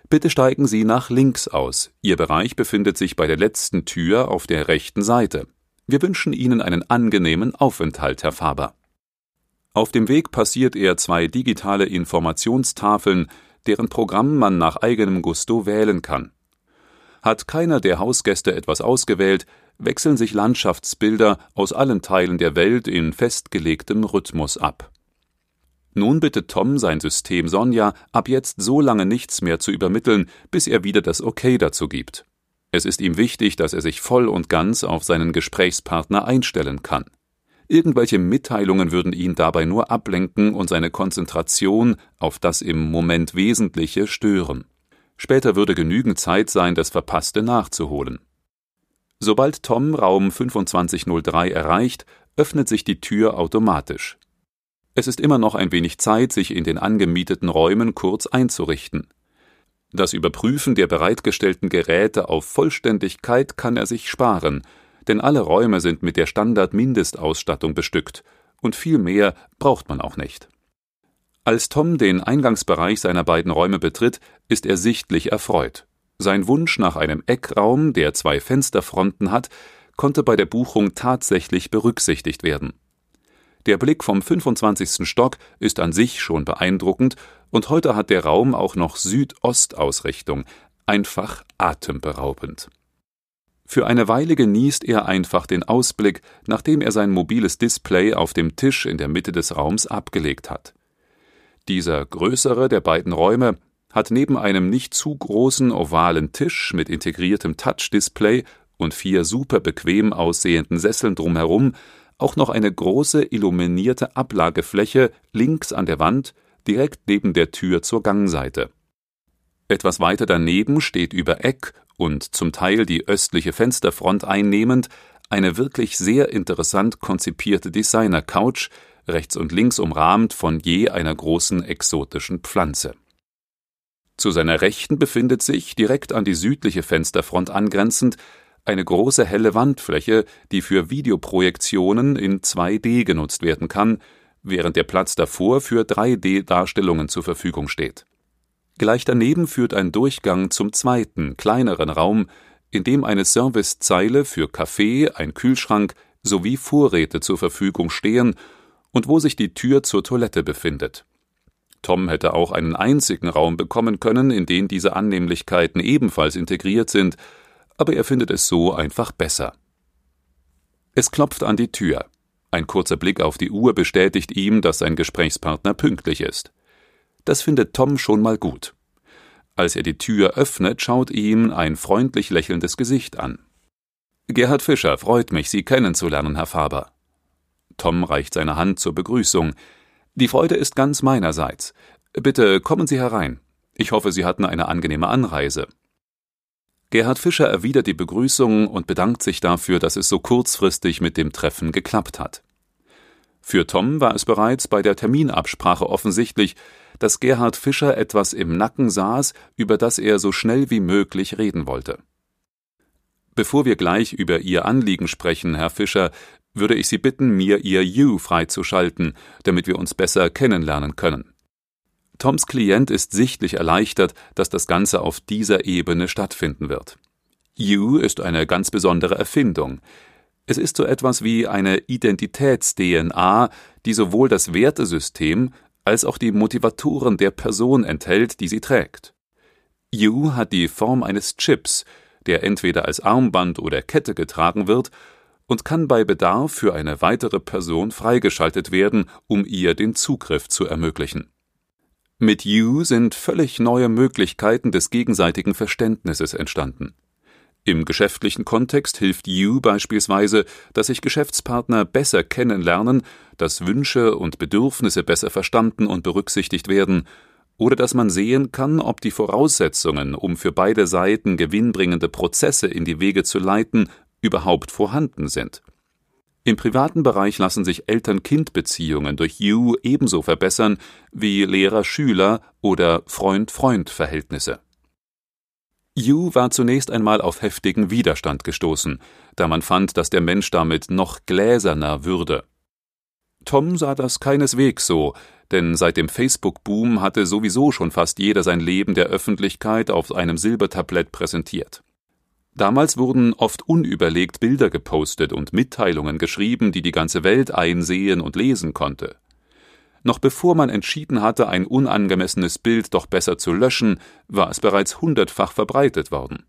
Bitte steigen Sie nach links aus. Ihr Bereich befindet sich bei der letzten Tür auf der rechten Seite. Wir wünschen Ihnen einen angenehmen Aufenthalt, Herr Faber. Auf dem Weg passiert er zwei digitale Informationstafeln, deren Programm man nach eigenem Gusto wählen kann. Hat keiner der Hausgäste etwas ausgewählt, wechseln sich Landschaftsbilder aus allen Teilen der Welt in festgelegtem Rhythmus ab. Nun bittet Tom sein System Sonja, ab jetzt so lange nichts mehr zu übermitteln, bis er wieder das Okay dazu gibt. Es ist ihm wichtig, dass er sich voll und ganz auf seinen Gesprächspartner einstellen kann. Irgendwelche Mitteilungen würden ihn dabei nur ablenken und seine Konzentration auf das im Moment Wesentliche stören. Später würde genügend Zeit sein, das Verpasste nachzuholen. Sobald Tom Raum 2503 erreicht, öffnet sich die Tür automatisch. Es ist immer noch ein wenig Zeit, sich in den angemieteten Räumen kurz einzurichten. Das Überprüfen der bereitgestellten Geräte auf Vollständigkeit kann er sich sparen, denn alle Räume sind mit der Standard-Mindestausstattung bestückt, und viel mehr braucht man auch nicht. Als Tom den Eingangsbereich seiner beiden Räume betritt, ist er sichtlich erfreut. Sein Wunsch nach einem Eckraum, der zwei Fensterfronten hat, konnte bei der Buchung tatsächlich berücksichtigt werden. Der Blick vom 25. Stock ist an sich schon beeindruckend und heute hat der Raum auch noch Südostausrichtung, einfach atemberaubend. Für eine Weile genießt er einfach den Ausblick, nachdem er sein mobiles Display auf dem Tisch in der Mitte des Raums abgelegt hat. Dieser größere der beiden Räume hat neben einem nicht zu großen ovalen Tisch mit integriertem Touch-Display und vier super bequem aussehenden Sesseln drumherum auch noch eine große illuminierte Ablagefläche links an der Wand, direkt neben der Tür zur Gangseite. Etwas weiter daneben steht über Eck und zum Teil die östliche Fensterfront einnehmend eine wirklich sehr interessant konzipierte Designer-Couch, rechts und links umrahmt von je einer großen exotischen Pflanze. Zu seiner Rechten befindet sich, direkt an die südliche Fensterfront angrenzend, eine große helle Wandfläche, die für Videoprojektionen in 2D genutzt werden kann, während der Platz davor für 3D-Darstellungen zur Verfügung steht. Gleich daneben führt ein Durchgang zum zweiten, kleineren Raum, in dem eine Servicezeile für Kaffee, ein Kühlschrank sowie Vorräte zur Verfügung stehen und wo sich die Tür zur Toilette befindet. Tom hätte auch einen einzigen Raum bekommen können, in den diese Annehmlichkeiten ebenfalls integriert sind, aber er findet es so einfach besser. Es klopft an die Tür. Ein kurzer Blick auf die Uhr bestätigt ihm, dass sein Gesprächspartner pünktlich ist. Das findet Tom schon mal gut. Als er die Tür öffnet, schaut ihm ein freundlich lächelndes Gesicht an. Gerhard Fischer, freut mich, Sie kennenzulernen, Herr Faber. Tom reicht seine Hand zur Begrüßung. Die Freude ist ganz meinerseits. Bitte kommen Sie herein. Ich hoffe, Sie hatten eine angenehme Anreise. Gerhard Fischer erwidert die Begrüßung und bedankt sich dafür, dass es so kurzfristig mit dem Treffen geklappt hat. Für Tom war es bereits bei der Terminabsprache offensichtlich, dass Gerhard Fischer etwas im Nacken saß, über das er so schnell wie möglich reden wollte. Bevor wir gleich über Ihr Anliegen sprechen, Herr Fischer, würde ich Sie bitten, mir Ihr You freizuschalten, damit wir uns besser kennenlernen können. Toms Klient ist sichtlich erleichtert, dass das Ganze auf dieser Ebene stattfinden wird. You ist eine ganz besondere Erfindung. Es ist so etwas wie eine Identitäts-DNA, die sowohl das Wertesystem als auch die Motivatoren der Person enthält, die sie trägt. You hat die Form eines Chips, der entweder als Armband oder Kette getragen wird und kann bei Bedarf für eine weitere Person freigeschaltet werden, um ihr den Zugriff zu ermöglichen. Mit You sind völlig neue Möglichkeiten des gegenseitigen Verständnisses entstanden. Im geschäftlichen Kontext hilft You beispielsweise, dass sich Geschäftspartner besser kennenlernen, dass Wünsche und Bedürfnisse besser verstanden und berücksichtigt werden, oder dass man sehen kann, ob die Voraussetzungen, um für beide Seiten gewinnbringende Prozesse in die Wege zu leiten, überhaupt vorhanden sind. Im privaten Bereich lassen sich Eltern-Kind-Beziehungen durch You ebenso verbessern wie Lehrer-Schüler- oder Freund-Freund-Verhältnisse. You war zunächst einmal auf heftigen Widerstand gestoßen, da man fand, dass der Mensch damit noch gläserner würde. Tom sah das keineswegs so, denn seit dem Facebook-Boom hatte sowieso schon fast jeder sein Leben der Öffentlichkeit auf einem Silbertablett präsentiert. Damals wurden oft unüberlegt Bilder gepostet und Mitteilungen geschrieben, die die ganze Welt einsehen und lesen konnte. Noch bevor man entschieden hatte, ein unangemessenes Bild doch besser zu löschen, war es bereits hundertfach verbreitet worden.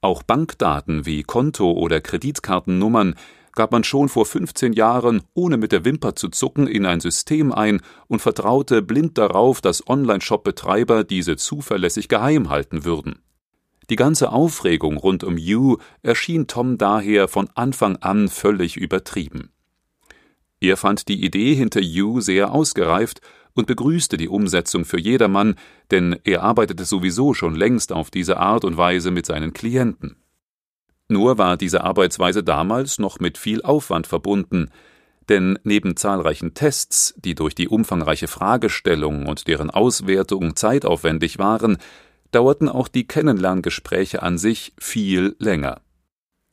Auch Bankdaten wie Konto- oder Kreditkartennummern gab man schon vor 15 Jahren, ohne mit der Wimper zu zucken, in ein System ein und vertraute blind darauf, dass Online-Shop-Betreiber diese zuverlässig geheim halten würden. Die ganze Aufregung rund um You erschien Tom daher von Anfang an völlig übertrieben. Er fand die Idee hinter You sehr ausgereift und begrüßte die Umsetzung für jedermann, denn er arbeitete sowieso schon längst auf diese Art und Weise mit seinen Klienten. Nur war diese Arbeitsweise damals noch mit viel Aufwand verbunden, denn neben zahlreichen Tests, die durch die umfangreiche Fragestellung und deren Auswertung zeitaufwendig waren, dauerten auch die Kennenlerngespräche an sich viel länger.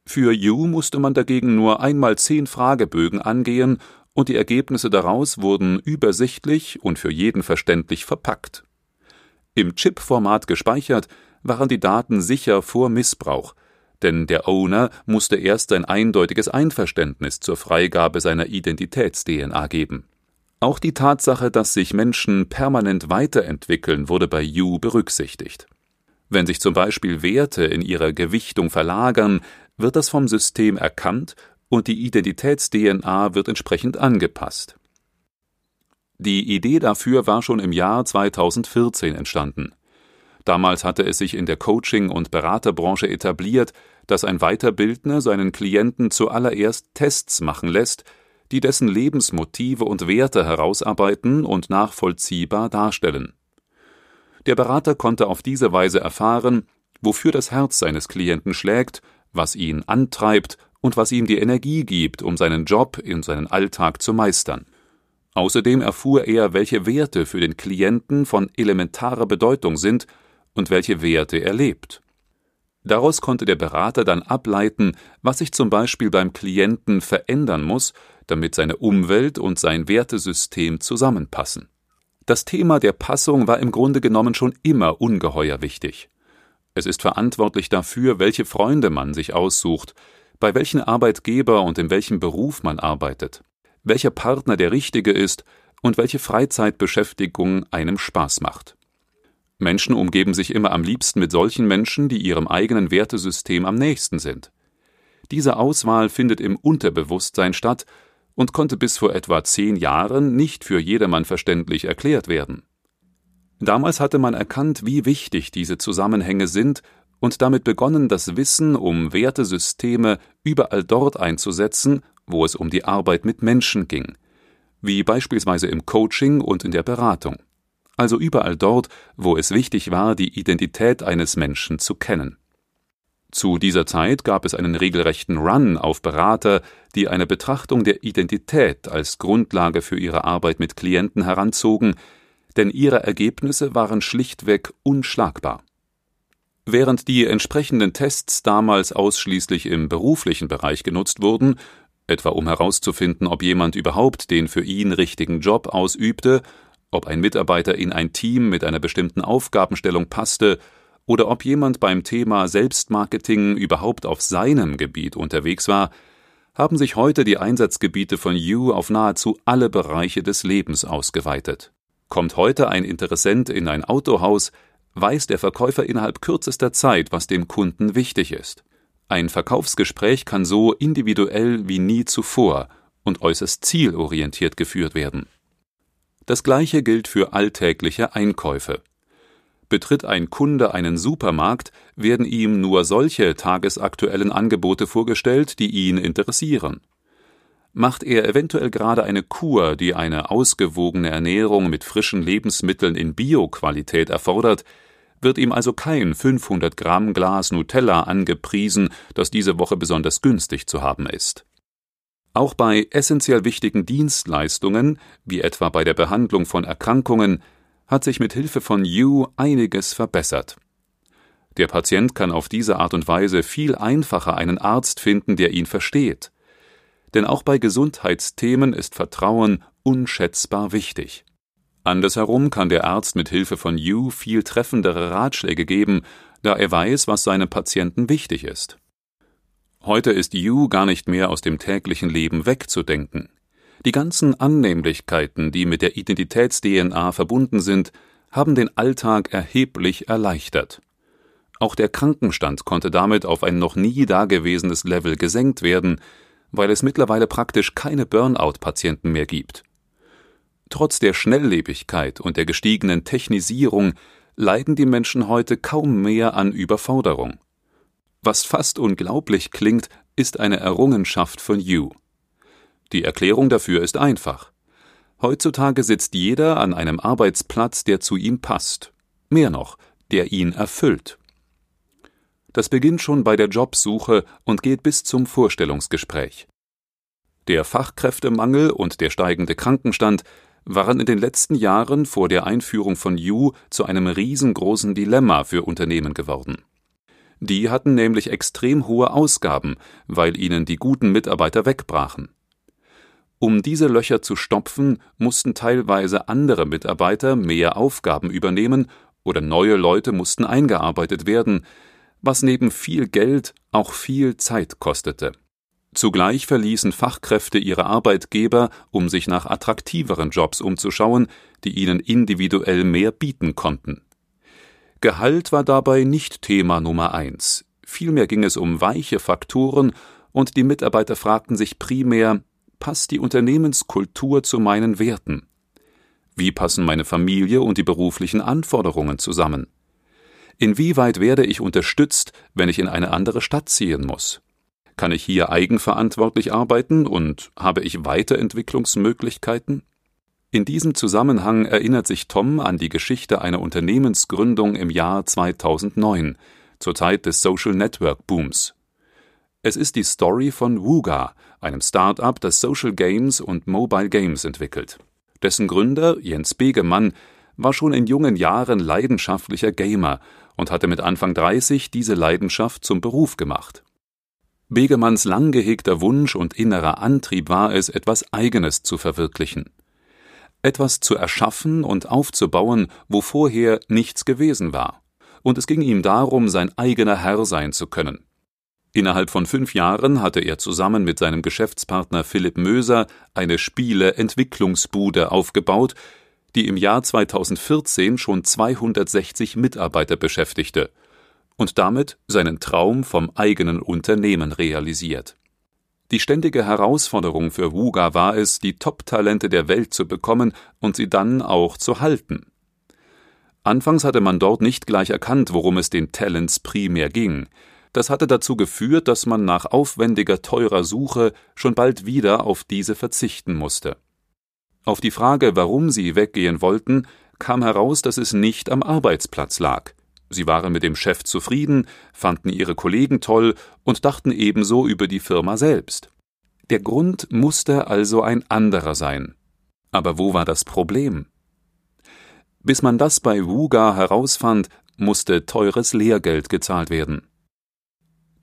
Für You musste man dagegen nur einmal zehn Fragebögen angehen und die Ergebnisse daraus wurden übersichtlich und für jeden verständlich verpackt. Im Chip-Format gespeichert waren die Daten sicher vor Missbrauch, denn der Owner musste erst sein eindeutiges Einverständnis zur Freigabe seiner Identitäts-DNA geben. Auch die Tatsache, dass sich Menschen permanent weiterentwickeln, wurde bei You berücksichtigt. Wenn sich zum Beispiel Werte in ihrer Gewichtung verlagern, wird das vom System erkannt und die Identitäts-DNA wird entsprechend angepasst. Die Idee dafür war schon im Jahr 2014 entstanden. Damals hatte es sich in der Coaching- und Beraterbranche etabliert, dass ein Weiterbildner seinen Klienten zuallererst Tests machen lässt, die dessen Lebensmotive und Werte herausarbeiten und nachvollziehbar darstellen. Der Berater konnte auf diese Weise erfahren, wofür das Herz seines Klienten schlägt, was ihn antreibt und was ihm die Energie gibt, um seinen Job in seinen Alltag zu meistern. Außerdem erfuhr er, welche Werte für den Klienten von elementarer Bedeutung sind und welche Werte er lebt. Daraus konnte der Berater dann ableiten, was sich zum Beispiel beim Klienten verändern muss, damit seine Umwelt und sein Wertesystem zusammenpassen. Das Thema der Passung war im Grunde genommen schon immer ungeheuer wichtig. Es ist verantwortlich dafür, welche Freunde man sich aussucht, bei welchem Arbeitgeber und in welchem Beruf man arbeitet, welcher Partner der richtige ist und welche Freizeitbeschäftigung einem Spaß macht. Menschen umgeben sich immer am liebsten mit solchen Menschen, die ihrem eigenen Wertesystem am nächsten sind. Diese Auswahl findet im Unterbewusstsein statt und konnte bis vor etwa zehn Jahren nicht für jedermann verständlich erklärt werden. Damals hatte man erkannt, wie wichtig diese Zusammenhänge sind und damit begonnen, das Wissen um Wertesysteme überall dort einzusetzen, wo es um die Arbeit mit Menschen ging, wie beispielsweise im Coaching und in der Beratung also überall dort, wo es wichtig war, die Identität eines Menschen zu kennen. Zu dieser Zeit gab es einen regelrechten Run auf Berater, die eine Betrachtung der Identität als Grundlage für ihre Arbeit mit Klienten heranzogen, denn ihre Ergebnisse waren schlichtweg unschlagbar. Während die entsprechenden Tests damals ausschließlich im beruflichen Bereich genutzt wurden, etwa um herauszufinden, ob jemand überhaupt den für ihn richtigen Job ausübte ob ein Mitarbeiter in ein Team mit einer bestimmten Aufgabenstellung passte oder ob jemand beim Thema Selbstmarketing überhaupt auf seinem Gebiet unterwegs war, haben sich heute die Einsatzgebiete von You auf nahezu alle Bereiche des Lebens ausgeweitet. Kommt heute ein Interessent in ein Autohaus, weiß der Verkäufer innerhalb kürzester Zeit, was dem Kunden wichtig ist. Ein Verkaufsgespräch kann so individuell wie nie zuvor und äußerst zielorientiert geführt werden. Das gleiche gilt für alltägliche Einkäufe. Betritt ein Kunde einen Supermarkt, werden ihm nur solche tagesaktuellen Angebote vorgestellt, die ihn interessieren. Macht er eventuell gerade eine Kur, die eine ausgewogene Ernährung mit frischen Lebensmitteln in Bio-Qualität erfordert, wird ihm also kein 500 Gramm Glas Nutella angepriesen, das diese Woche besonders günstig zu haben ist. Auch bei essentiell wichtigen Dienstleistungen, wie etwa bei der Behandlung von Erkrankungen, hat sich mit Hilfe von You einiges verbessert. Der Patient kann auf diese Art und Weise viel einfacher einen Arzt finden, der ihn versteht. Denn auch bei Gesundheitsthemen ist Vertrauen unschätzbar wichtig. Andersherum kann der Arzt mit Hilfe von You viel treffendere Ratschläge geben, da er weiß, was seinem Patienten wichtig ist. Heute ist You gar nicht mehr aus dem täglichen Leben wegzudenken. Die ganzen Annehmlichkeiten, die mit der Identitäts-DNA verbunden sind, haben den Alltag erheblich erleichtert. Auch der Krankenstand konnte damit auf ein noch nie dagewesenes Level gesenkt werden, weil es mittlerweile praktisch keine Burnout-Patienten mehr gibt. Trotz der Schnelllebigkeit und der gestiegenen Technisierung leiden die Menschen heute kaum mehr an Überforderung. Was fast unglaublich klingt, ist eine Errungenschaft von You. Die Erklärung dafür ist einfach. Heutzutage sitzt jeder an einem Arbeitsplatz, der zu ihm passt. Mehr noch, der ihn erfüllt. Das beginnt schon bei der Jobsuche und geht bis zum Vorstellungsgespräch. Der Fachkräftemangel und der steigende Krankenstand waren in den letzten Jahren vor der Einführung von You zu einem riesengroßen Dilemma für Unternehmen geworden. Die hatten nämlich extrem hohe Ausgaben, weil ihnen die guten Mitarbeiter wegbrachen. Um diese Löcher zu stopfen, mussten teilweise andere Mitarbeiter mehr Aufgaben übernehmen oder neue Leute mussten eingearbeitet werden, was neben viel Geld auch viel Zeit kostete. Zugleich verließen Fachkräfte ihre Arbeitgeber, um sich nach attraktiveren Jobs umzuschauen, die ihnen individuell mehr bieten konnten. Gehalt war dabei nicht Thema Nummer eins. Vielmehr ging es um weiche Faktoren und die Mitarbeiter fragten sich primär, passt die Unternehmenskultur zu meinen Werten? Wie passen meine Familie und die beruflichen Anforderungen zusammen? Inwieweit werde ich unterstützt, wenn ich in eine andere Stadt ziehen muss? Kann ich hier eigenverantwortlich arbeiten und habe ich Weiterentwicklungsmöglichkeiten? In diesem Zusammenhang erinnert sich Tom an die Geschichte einer Unternehmensgründung im Jahr 2009, zur Zeit des Social Network Booms. Es ist die Story von Wooga, einem Start-up, das Social Games und Mobile Games entwickelt. Dessen Gründer, Jens Begemann, war schon in jungen Jahren leidenschaftlicher Gamer und hatte mit Anfang 30 diese Leidenschaft zum Beruf gemacht. Begemanns lang gehegter Wunsch und innerer Antrieb war es, etwas Eigenes zu verwirklichen. Etwas zu erschaffen und aufzubauen, wo vorher nichts gewesen war. Und es ging ihm darum, sein eigener Herr sein zu können. Innerhalb von fünf Jahren hatte er zusammen mit seinem Geschäftspartner Philipp Möser eine Spiele-Entwicklungsbude aufgebaut, die im Jahr 2014 schon 260 Mitarbeiter beschäftigte und damit seinen Traum vom eigenen Unternehmen realisiert. Die ständige Herausforderung für Wuga war es, die Top-Talente der Welt zu bekommen und sie dann auch zu halten. Anfangs hatte man dort nicht gleich erkannt, worum es den Talents primär ging. Das hatte dazu geführt, dass man nach aufwendiger, teurer Suche schon bald wieder auf diese verzichten musste. Auf die Frage, warum sie weggehen wollten, kam heraus, dass es nicht am Arbeitsplatz lag. Sie waren mit dem Chef zufrieden, fanden ihre Kollegen toll und dachten ebenso über die Firma selbst. Der Grund musste also ein anderer sein. Aber wo war das Problem? Bis man das bei Wuga herausfand, musste teures Lehrgeld gezahlt werden.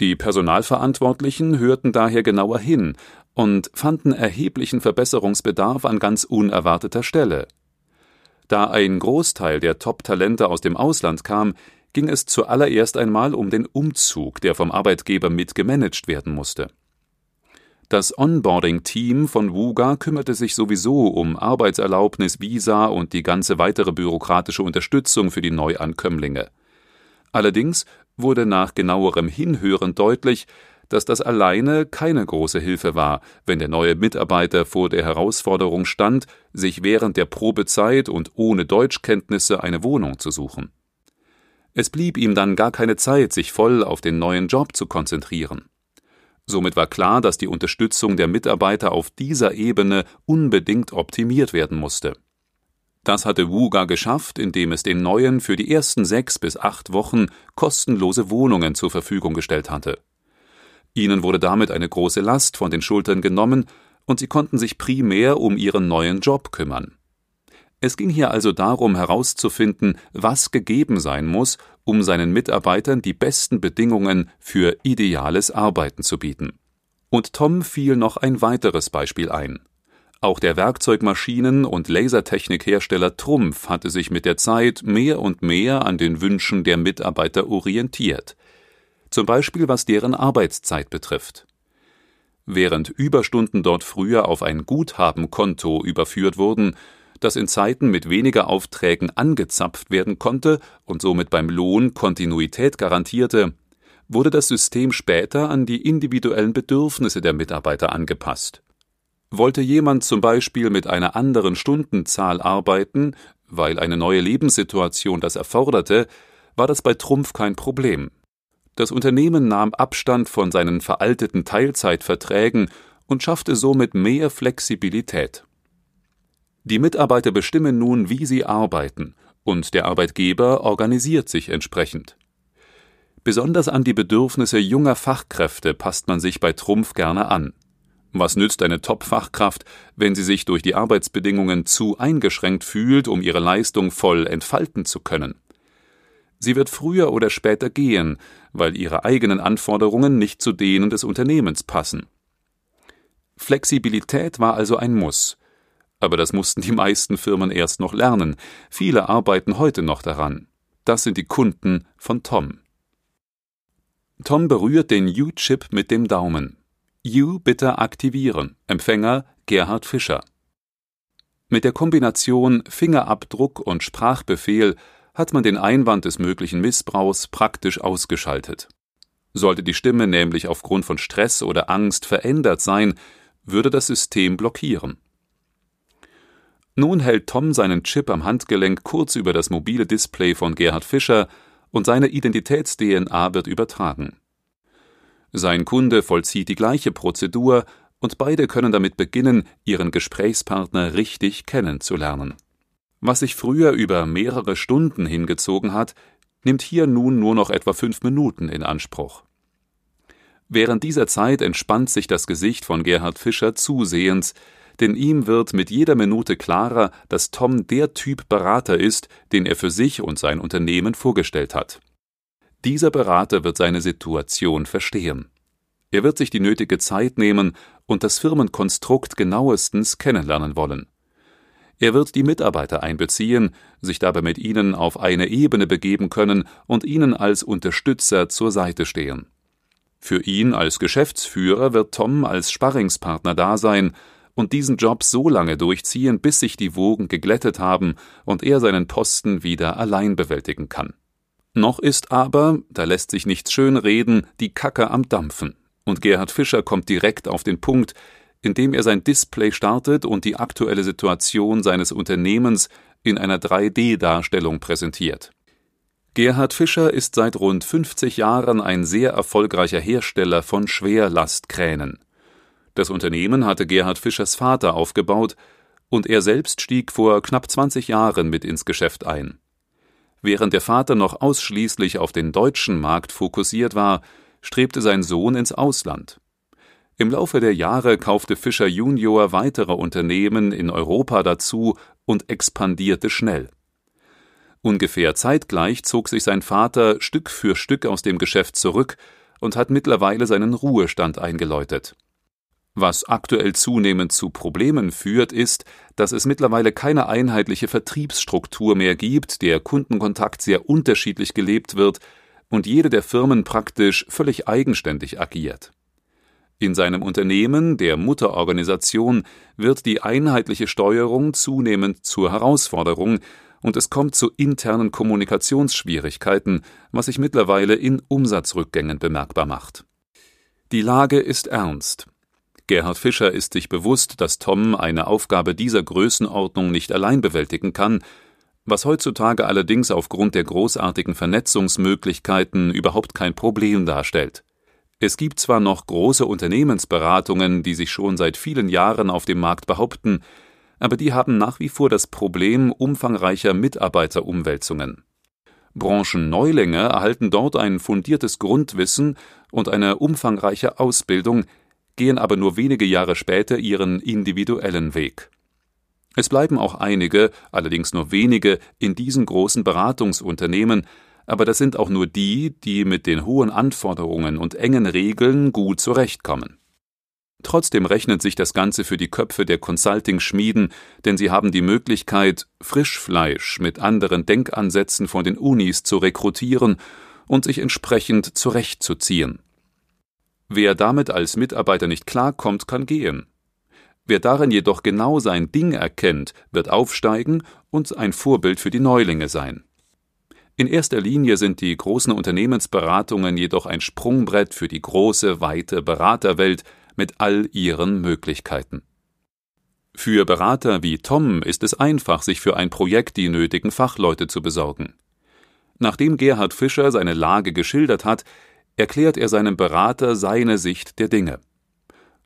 Die Personalverantwortlichen hörten daher genauer hin und fanden erheblichen Verbesserungsbedarf an ganz unerwarteter Stelle. Da ein Großteil der Top-Talente aus dem Ausland kam, ging es zuallererst einmal um den Umzug, der vom Arbeitgeber mit gemanagt werden musste. Das Onboarding-Team von Wuga kümmerte sich sowieso um Arbeitserlaubnis, Visa und die ganze weitere bürokratische Unterstützung für die Neuankömmlinge. Allerdings wurde nach genauerem Hinhören deutlich, dass das alleine keine große Hilfe war, wenn der neue Mitarbeiter vor der Herausforderung stand, sich während der Probezeit und ohne Deutschkenntnisse eine Wohnung zu suchen. Es blieb ihm dann gar keine Zeit, sich voll auf den neuen Job zu konzentrieren. Somit war klar, dass die Unterstützung der Mitarbeiter auf dieser Ebene unbedingt optimiert werden musste. Das hatte Wuga geschafft, indem es den Neuen für die ersten sechs bis acht Wochen kostenlose Wohnungen zur Verfügung gestellt hatte. Ihnen wurde damit eine große Last von den Schultern genommen und sie konnten sich primär um ihren neuen Job kümmern. Es ging hier also darum herauszufinden, was gegeben sein muss, um seinen Mitarbeitern die besten Bedingungen für ideales Arbeiten zu bieten. Und Tom fiel noch ein weiteres Beispiel ein. Auch der Werkzeugmaschinen- und Lasertechnikhersteller Trumpf hatte sich mit der Zeit mehr und mehr an den Wünschen der Mitarbeiter orientiert. Zum Beispiel was deren Arbeitszeit betrifft. Während Überstunden dort früher auf ein Guthabenkonto überführt wurden, das in Zeiten mit weniger Aufträgen angezapft werden konnte und somit beim Lohn Kontinuität garantierte, wurde das System später an die individuellen Bedürfnisse der Mitarbeiter angepasst. Wollte jemand zum Beispiel mit einer anderen Stundenzahl arbeiten, weil eine neue Lebenssituation das erforderte, war das bei Trumpf kein Problem. Das Unternehmen nahm Abstand von seinen veralteten Teilzeitverträgen und schaffte somit mehr Flexibilität. Die Mitarbeiter bestimmen nun, wie sie arbeiten, und der Arbeitgeber organisiert sich entsprechend. Besonders an die Bedürfnisse junger Fachkräfte passt man sich bei Trumpf gerne an. Was nützt eine Top-Fachkraft, wenn sie sich durch die Arbeitsbedingungen zu eingeschränkt fühlt, um ihre Leistung voll entfalten zu können? Sie wird früher oder später gehen, weil ihre eigenen Anforderungen nicht zu denen des Unternehmens passen. Flexibilität war also ein Muss, aber das mussten die meisten Firmen erst noch lernen. Viele arbeiten heute noch daran. Das sind die Kunden von Tom. Tom berührt den U-Chip mit dem Daumen. U bitte aktivieren. Empfänger Gerhard Fischer. Mit der Kombination Fingerabdruck und Sprachbefehl hat man den Einwand des möglichen Missbrauchs praktisch ausgeschaltet. Sollte die Stimme nämlich aufgrund von Stress oder Angst verändert sein, würde das System blockieren. Nun hält Tom seinen Chip am Handgelenk kurz über das mobile Display von Gerhard Fischer und seine Identitäts-DNA wird übertragen. Sein Kunde vollzieht die gleiche Prozedur und beide können damit beginnen, ihren Gesprächspartner richtig kennenzulernen. Was sich früher über mehrere Stunden hingezogen hat, nimmt hier nun nur noch etwa fünf Minuten in Anspruch. Während dieser Zeit entspannt sich das Gesicht von Gerhard Fischer zusehends, denn ihm wird mit jeder Minute klarer, dass Tom der Typ Berater ist, den er für sich und sein Unternehmen vorgestellt hat. Dieser Berater wird seine Situation verstehen. Er wird sich die nötige Zeit nehmen und das Firmenkonstrukt genauestens kennenlernen wollen. Er wird die Mitarbeiter einbeziehen, sich dabei mit ihnen auf eine Ebene begeben können und ihnen als Unterstützer zur Seite stehen. Für ihn als Geschäftsführer wird Tom als Sparringspartner da sein und diesen Job so lange durchziehen, bis sich die Wogen geglättet haben und er seinen Posten wieder allein bewältigen kann. Noch ist aber, da lässt sich nichts schön reden, die Kacke am Dampfen. Und Gerhard Fischer kommt direkt auf den Punkt, indem er sein Display startet und die aktuelle Situation seines Unternehmens in einer 3D-Darstellung präsentiert. Gerhard Fischer ist seit rund 50 Jahren ein sehr erfolgreicher Hersteller von Schwerlastkränen. Das Unternehmen hatte Gerhard Fischers Vater aufgebaut und er selbst stieg vor knapp 20 Jahren mit ins Geschäft ein. Während der Vater noch ausschließlich auf den deutschen Markt fokussiert war, strebte sein Sohn ins Ausland. Im Laufe der Jahre kaufte Fischer Junior weitere Unternehmen in Europa dazu und expandierte schnell. Ungefähr zeitgleich zog sich sein Vater Stück für Stück aus dem Geschäft zurück und hat mittlerweile seinen Ruhestand eingeläutet. Was aktuell zunehmend zu Problemen führt, ist, dass es mittlerweile keine einheitliche Vertriebsstruktur mehr gibt, der Kundenkontakt sehr unterschiedlich gelebt wird und jede der Firmen praktisch völlig eigenständig agiert. In seinem Unternehmen, der Mutterorganisation, wird die einheitliche Steuerung zunehmend zur Herausforderung und es kommt zu internen Kommunikationsschwierigkeiten, was sich mittlerweile in Umsatzrückgängen bemerkbar macht. Die Lage ist ernst. Gerhard Fischer ist sich bewusst, dass Tom eine Aufgabe dieser Größenordnung nicht allein bewältigen kann, was heutzutage allerdings aufgrund der großartigen Vernetzungsmöglichkeiten überhaupt kein Problem darstellt. Es gibt zwar noch große Unternehmensberatungen, die sich schon seit vielen Jahren auf dem Markt behaupten, aber die haben nach wie vor das Problem umfangreicher Mitarbeiterumwälzungen. Branchenneulinge erhalten dort ein fundiertes Grundwissen und eine umfangreiche Ausbildung, gehen aber nur wenige Jahre später ihren individuellen Weg. Es bleiben auch einige, allerdings nur wenige, in diesen großen Beratungsunternehmen, aber das sind auch nur die, die mit den hohen Anforderungen und engen Regeln gut zurechtkommen. Trotzdem rechnet sich das Ganze für die Köpfe der Consulting-Schmieden, denn sie haben die Möglichkeit, Frischfleisch mit anderen Denkansätzen von den Unis zu rekrutieren und sich entsprechend zurechtzuziehen. Wer damit als Mitarbeiter nicht klarkommt, kann gehen. Wer darin jedoch genau sein Ding erkennt, wird aufsteigen und ein Vorbild für die Neulinge sein. In erster Linie sind die großen Unternehmensberatungen jedoch ein Sprungbrett für die große, weite Beraterwelt mit all ihren Möglichkeiten. Für Berater wie Tom ist es einfach, sich für ein Projekt die nötigen Fachleute zu besorgen. Nachdem Gerhard Fischer seine Lage geschildert hat, erklärt er seinem Berater seine Sicht der Dinge.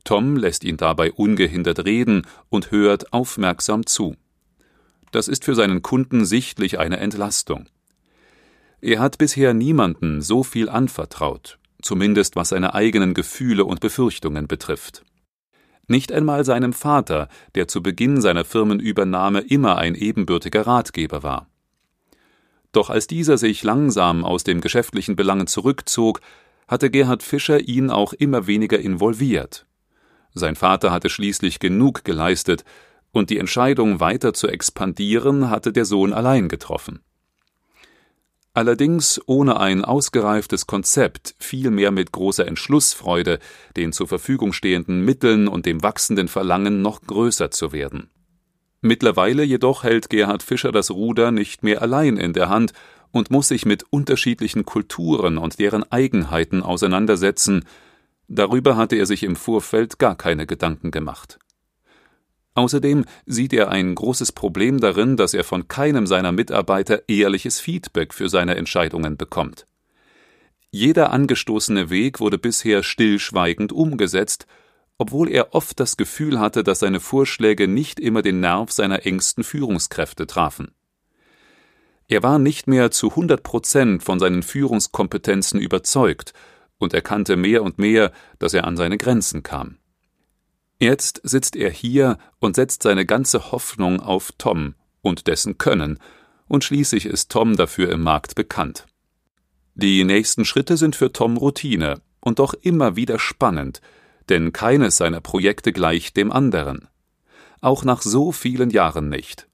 Tom lässt ihn dabei ungehindert reden und hört aufmerksam zu. Das ist für seinen Kunden sichtlich eine Entlastung. Er hat bisher niemanden so viel anvertraut, zumindest was seine eigenen Gefühle und Befürchtungen betrifft. Nicht einmal seinem Vater, der zu Beginn seiner Firmenübernahme immer ein ebenbürtiger Ratgeber war. Doch als dieser sich langsam aus den geschäftlichen Belangen zurückzog, hatte Gerhard Fischer ihn auch immer weniger involviert. Sein Vater hatte schließlich genug geleistet, und die Entscheidung weiter zu expandieren hatte der Sohn allein getroffen. Allerdings ohne ein ausgereiftes Konzept, vielmehr mit großer Entschlussfreude, den zur Verfügung stehenden Mitteln und dem wachsenden Verlangen noch größer zu werden. Mittlerweile jedoch hält Gerhard Fischer das Ruder nicht mehr allein in der Hand und muss sich mit unterschiedlichen Kulturen und deren Eigenheiten auseinandersetzen, darüber hatte er sich im Vorfeld gar keine Gedanken gemacht. Außerdem sieht er ein großes Problem darin, dass er von keinem seiner Mitarbeiter ehrliches Feedback für seine Entscheidungen bekommt. Jeder angestoßene Weg wurde bisher stillschweigend umgesetzt, obwohl er oft das Gefühl hatte, dass seine Vorschläge nicht immer den Nerv seiner engsten Führungskräfte trafen. Er war nicht mehr zu 100 Prozent von seinen Führungskompetenzen überzeugt und erkannte mehr und mehr, dass er an seine Grenzen kam. Jetzt sitzt er hier und setzt seine ganze Hoffnung auf Tom und dessen Können, und schließlich ist Tom dafür im Markt bekannt. Die nächsten Schritte sind für Tom Routine und doch immer wieder spannend, denn keines seiner Projekte gleicht dem anderen. Auch nach so vielen Jahren nicht.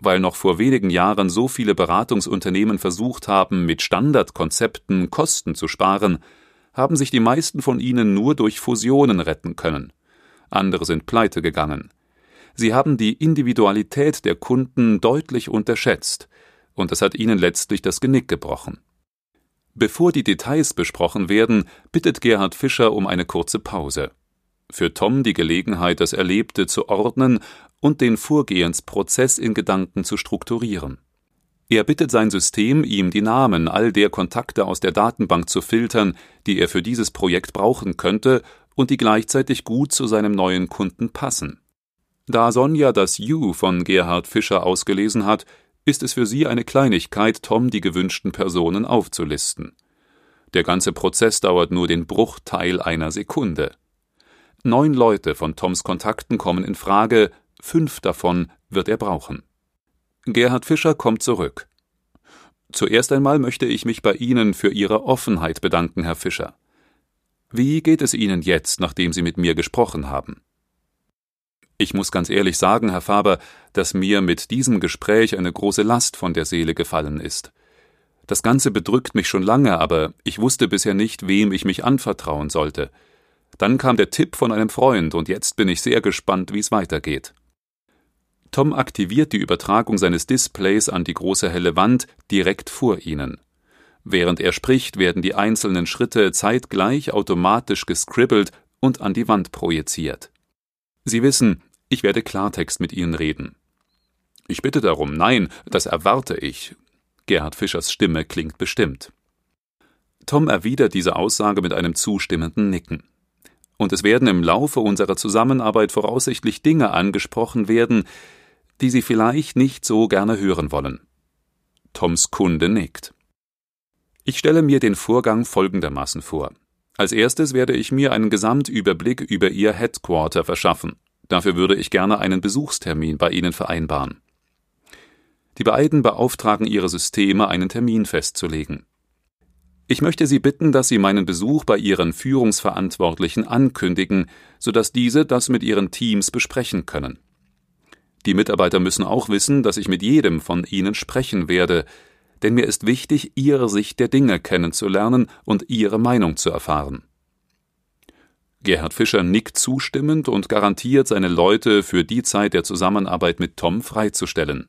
Weil noch vor wenigen Jahren so viele Beratungsunternehmen versucht haben, mit Standardkonzepten Kosten zu sparen, haben sich die meisten von ihnen nur durch Fusionen retten können andere sind pleite gegangen. Sie haben die Individualität der Kunden deutlich unterschätzt, und es hat ihnen letztlich das Genick gebrochen. Bevor die Details besprochen werden, bittet Gerhard Fischer um eine kurze Pause. Für Tom die Gelegenheit, das Erlebte zu ordnen und den Vorgehensprozess in Gedanken zu strukturieren. Er bittet sein System, ihm die Namen all der Kontakte aus der Datenbank zu filtern, die er für dieses Projekt brauchen könnte, und die gleichzeitig gut zu seinem neuen Kunden passen. Da Sonja das You von Gerhard Fischer ausgelesen hat, ist es für sie eine Kleinigkeit, Tom die gewünschten Personen aufzulisten. Der ganze Prozess dauert nur den Bruchteil einer Sekunde. Neun Leute von Toms Kontakten kommen in Frage, fünf davon wird er brauchen. Gerhard Fischer kommt zurück. Zuerst einmal möchte ich mich bei Ihnen für Ihre Offenheit bedanken, Herr Fischer. Wie geht es Ihnen jetzt, nachdem Sie mit mir gesprochen haben? Ich muss ganz ehrlich sagen, Herr Faber, dass mir mit diesem Gespräch eine große Last von der Seele gefallen ist. Das Ganze bedrückt mich schon lange, aber ich wusste bisher nicht, wem ich mich anvertrauen sollte. Dann kam der Tipp von einem Freund, und jetzt bin ich sehr gespannt, wie es weitergeht. Tom aktiviert die Übertragung seines Displays an die große helle Wand direkt vor Ihnen. Während er spricht, werden die einzelnen Schritte zeitgleich automatisch gescribbelt und an die Wand projiziert. Sie wissen, ich werde Klartext mit Ihnen reden. Ich bitte darum, nein, das erwarte ich. Gerhard Fischers Stimme klingt bestimmt. Tom erwidert diese Aussage mit einem zustimmenden Nicken. Und es werden im Laufe unserer Zusammenarbeit voraussichtlich Dinge angesprochen werden, die Sie vielleicht nicht so gerne hören wollen. Toms Kunde nickt. Ich stelle mir den Vorgang folgendermaßen vor. Als erstes werde ich mir einen Gesamtüberblick über Ihr Headquarter verschaffen. Dafür würde ich gerne einen Besuchstermin bei Ihnen vereinbaren. Die beiden beauftragen ihre Systeme, einen Termin festzulegen. Ich möchte Sie bitten, dass Sie meinen Besuch bei Ihren Führungsverantwortlichen ankündigen, sodass diese das mit Ihren Teams besprechen können. Die Mitarbeiter müssen auch wissen, dass ich mit jedem von Ihnen sprechen werde, denn mir ist wichtig, Ihre Sicht der Dinge kennenzulernen und Ihre Meinung zu erfahren. Gerhard Fischer nickt zustimmend und garantiert, seine Leute für die Zeit der Zusammenarbeit mit Tom freizustellen.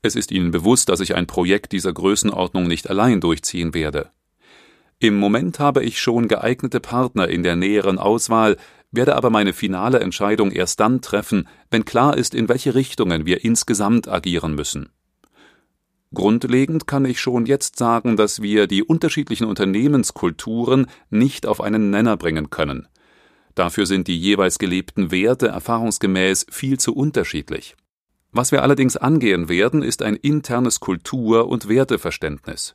Es ist Ihnen bewusst, dass ich ein Projekt dieser Größenordnung nicht allein durchziehen werde. Im Moment habe ich schon geeignete Partner in der näheren Auswahl, werde aber meine finale Entscheidung erst dann treffen, wenn klar ist, in welche Richtungen wir insgesamt agieren müssen. Grundlegend kann ich schon jetzt sagen, dass wir die unterschiedlichen Unternehmenskulturen nicht auf einen Nenner bringen können. Dafür sind die jeweils gelebten Werte erfahrungsgemäß viel zu unterschiedlich. Was wir allerdings angehen werden, ist ein internes Kultur- und Werteverständnis.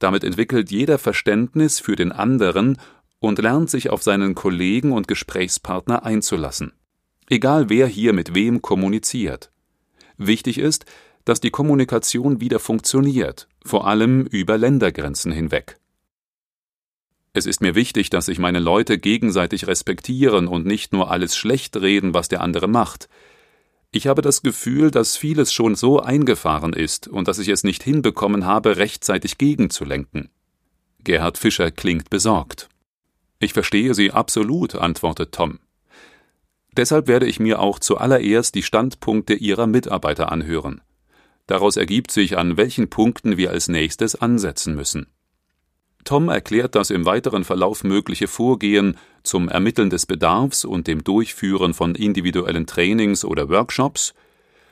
Damit entwickelt jeder Verständnis für den anderen und lernt sich auf seinen Kollegen und Gesprächspartner einzulassen. Egal wer hier mit wem kommuniziert. Wichtig ist, dass die Kommunikation wieder funktioniert, vor allem über Ländergrenzen hinweg. Es ist mir wichtig, dass sich meine Leute gegenseitig respektieren und nicht nur alles schlecht reden, was der andere macht. Ich habe das Gefühl, dass vieles schon so eingefahren ist und dass ich es nicht hinbekommen habe, rechtzeitig gegenzulenken. Gerhard Fischer klingt besorgt. Ich verstehe Sie absolut, antwortet Tom. Deshalb werde ich mir auch zuallererst die Standpunkte Ihrer Mitarbeiter anhören. Daraus ergibt sich, an welchen Punkten wir als nächstes ansetzen müssen. Tom erklärt das im weiteren Verlauf mögliche Vorgehen zum Ermitteln des Bedarfs und dem Durchführen von individuellen Trainings oder Workshops,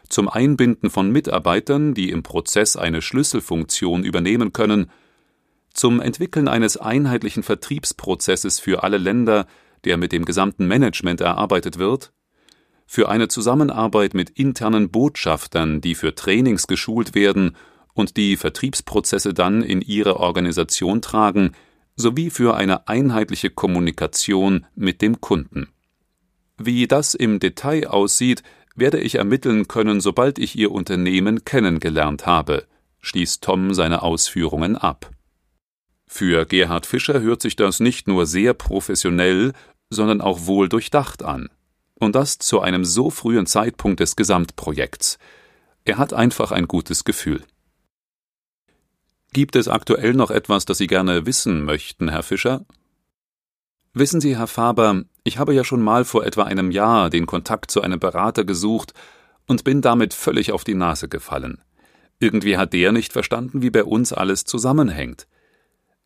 zum Einbinden von Mitarbeitern, die im Prozess eine Schlüsselfunktion übernehmen können, zum Entwickeln eines einheitlichen Vertriebsprozesses für alle Länder, der mit dem gesamten Management erarbeitet wird, für eine Zusammenarbeit mit internen Botschaftern, die für Trainings geschult werden und die Vertriebsprozesse dann in ihre Organisation tragen, sowie für eine einheitliche Kommunikation mit dem Kunden. Wie das im Detail aussieht, werde ich ermitteln können, sobald ich Ihr Unternehmen kennengelernt habe, schließt Tom seine Ausführungen ab. Für Gerhard Fischer hört sich das nicht nur sehr professionell, sondern auch wohl durchdacht an. Und das zu einem so frühen Zeitpunkt des Gesamtprojekts. Er hat einfach ein gutes Gefühl. Gibt es aktuell noch etwas, das Sie gerne wissen möchten, Herr Fischer? Wissen Sie, Herr Faber, ich habe ja schon mal vor etwa einem Jahr den Kontakt zu einem Berater gesucht und bin damit völlig auf die Nase gefallen. Irgendwie hat der nicht verstanden, wie bei uns alles zusammenhängt.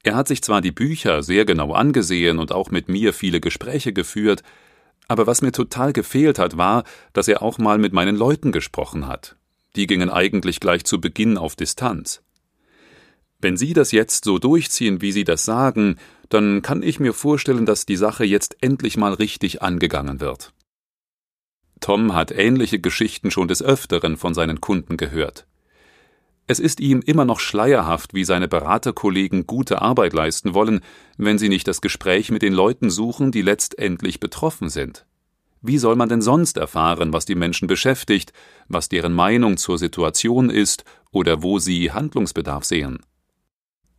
Er hat sich zwar die Bücher sehr genau angesehen und auch mit mir viele Gespräche geführt, aber was mir total gefehlt hat, war, dass er auch mal mit meinen Leuten gesprochen hat. Die gingen eigentlich gleich zu Beginn auf Distanz. Wenn Sie das jetzt so durchziehen, wie Sie das sagen, dann kann ich mir vorstellen, dass die Sache jetzt endlich mal richtig angegangen wird. Tom hat ähnliche Geschichten schon des Öfteren von seinen Kunden gehört. Es ist ihm immer noch schleierhaft, wie seine Beraterkollegen gute Arbeit leisten wollen, wenn sie nicht das Gespräch mit den Leuten suchen, die letztendlich betroffen sind. Wie soll man denn sonst erfahren, was die Menschen beschäftigt, was deren Meinung zur Situation ist oder wo sie Handlungsbedarf sehen?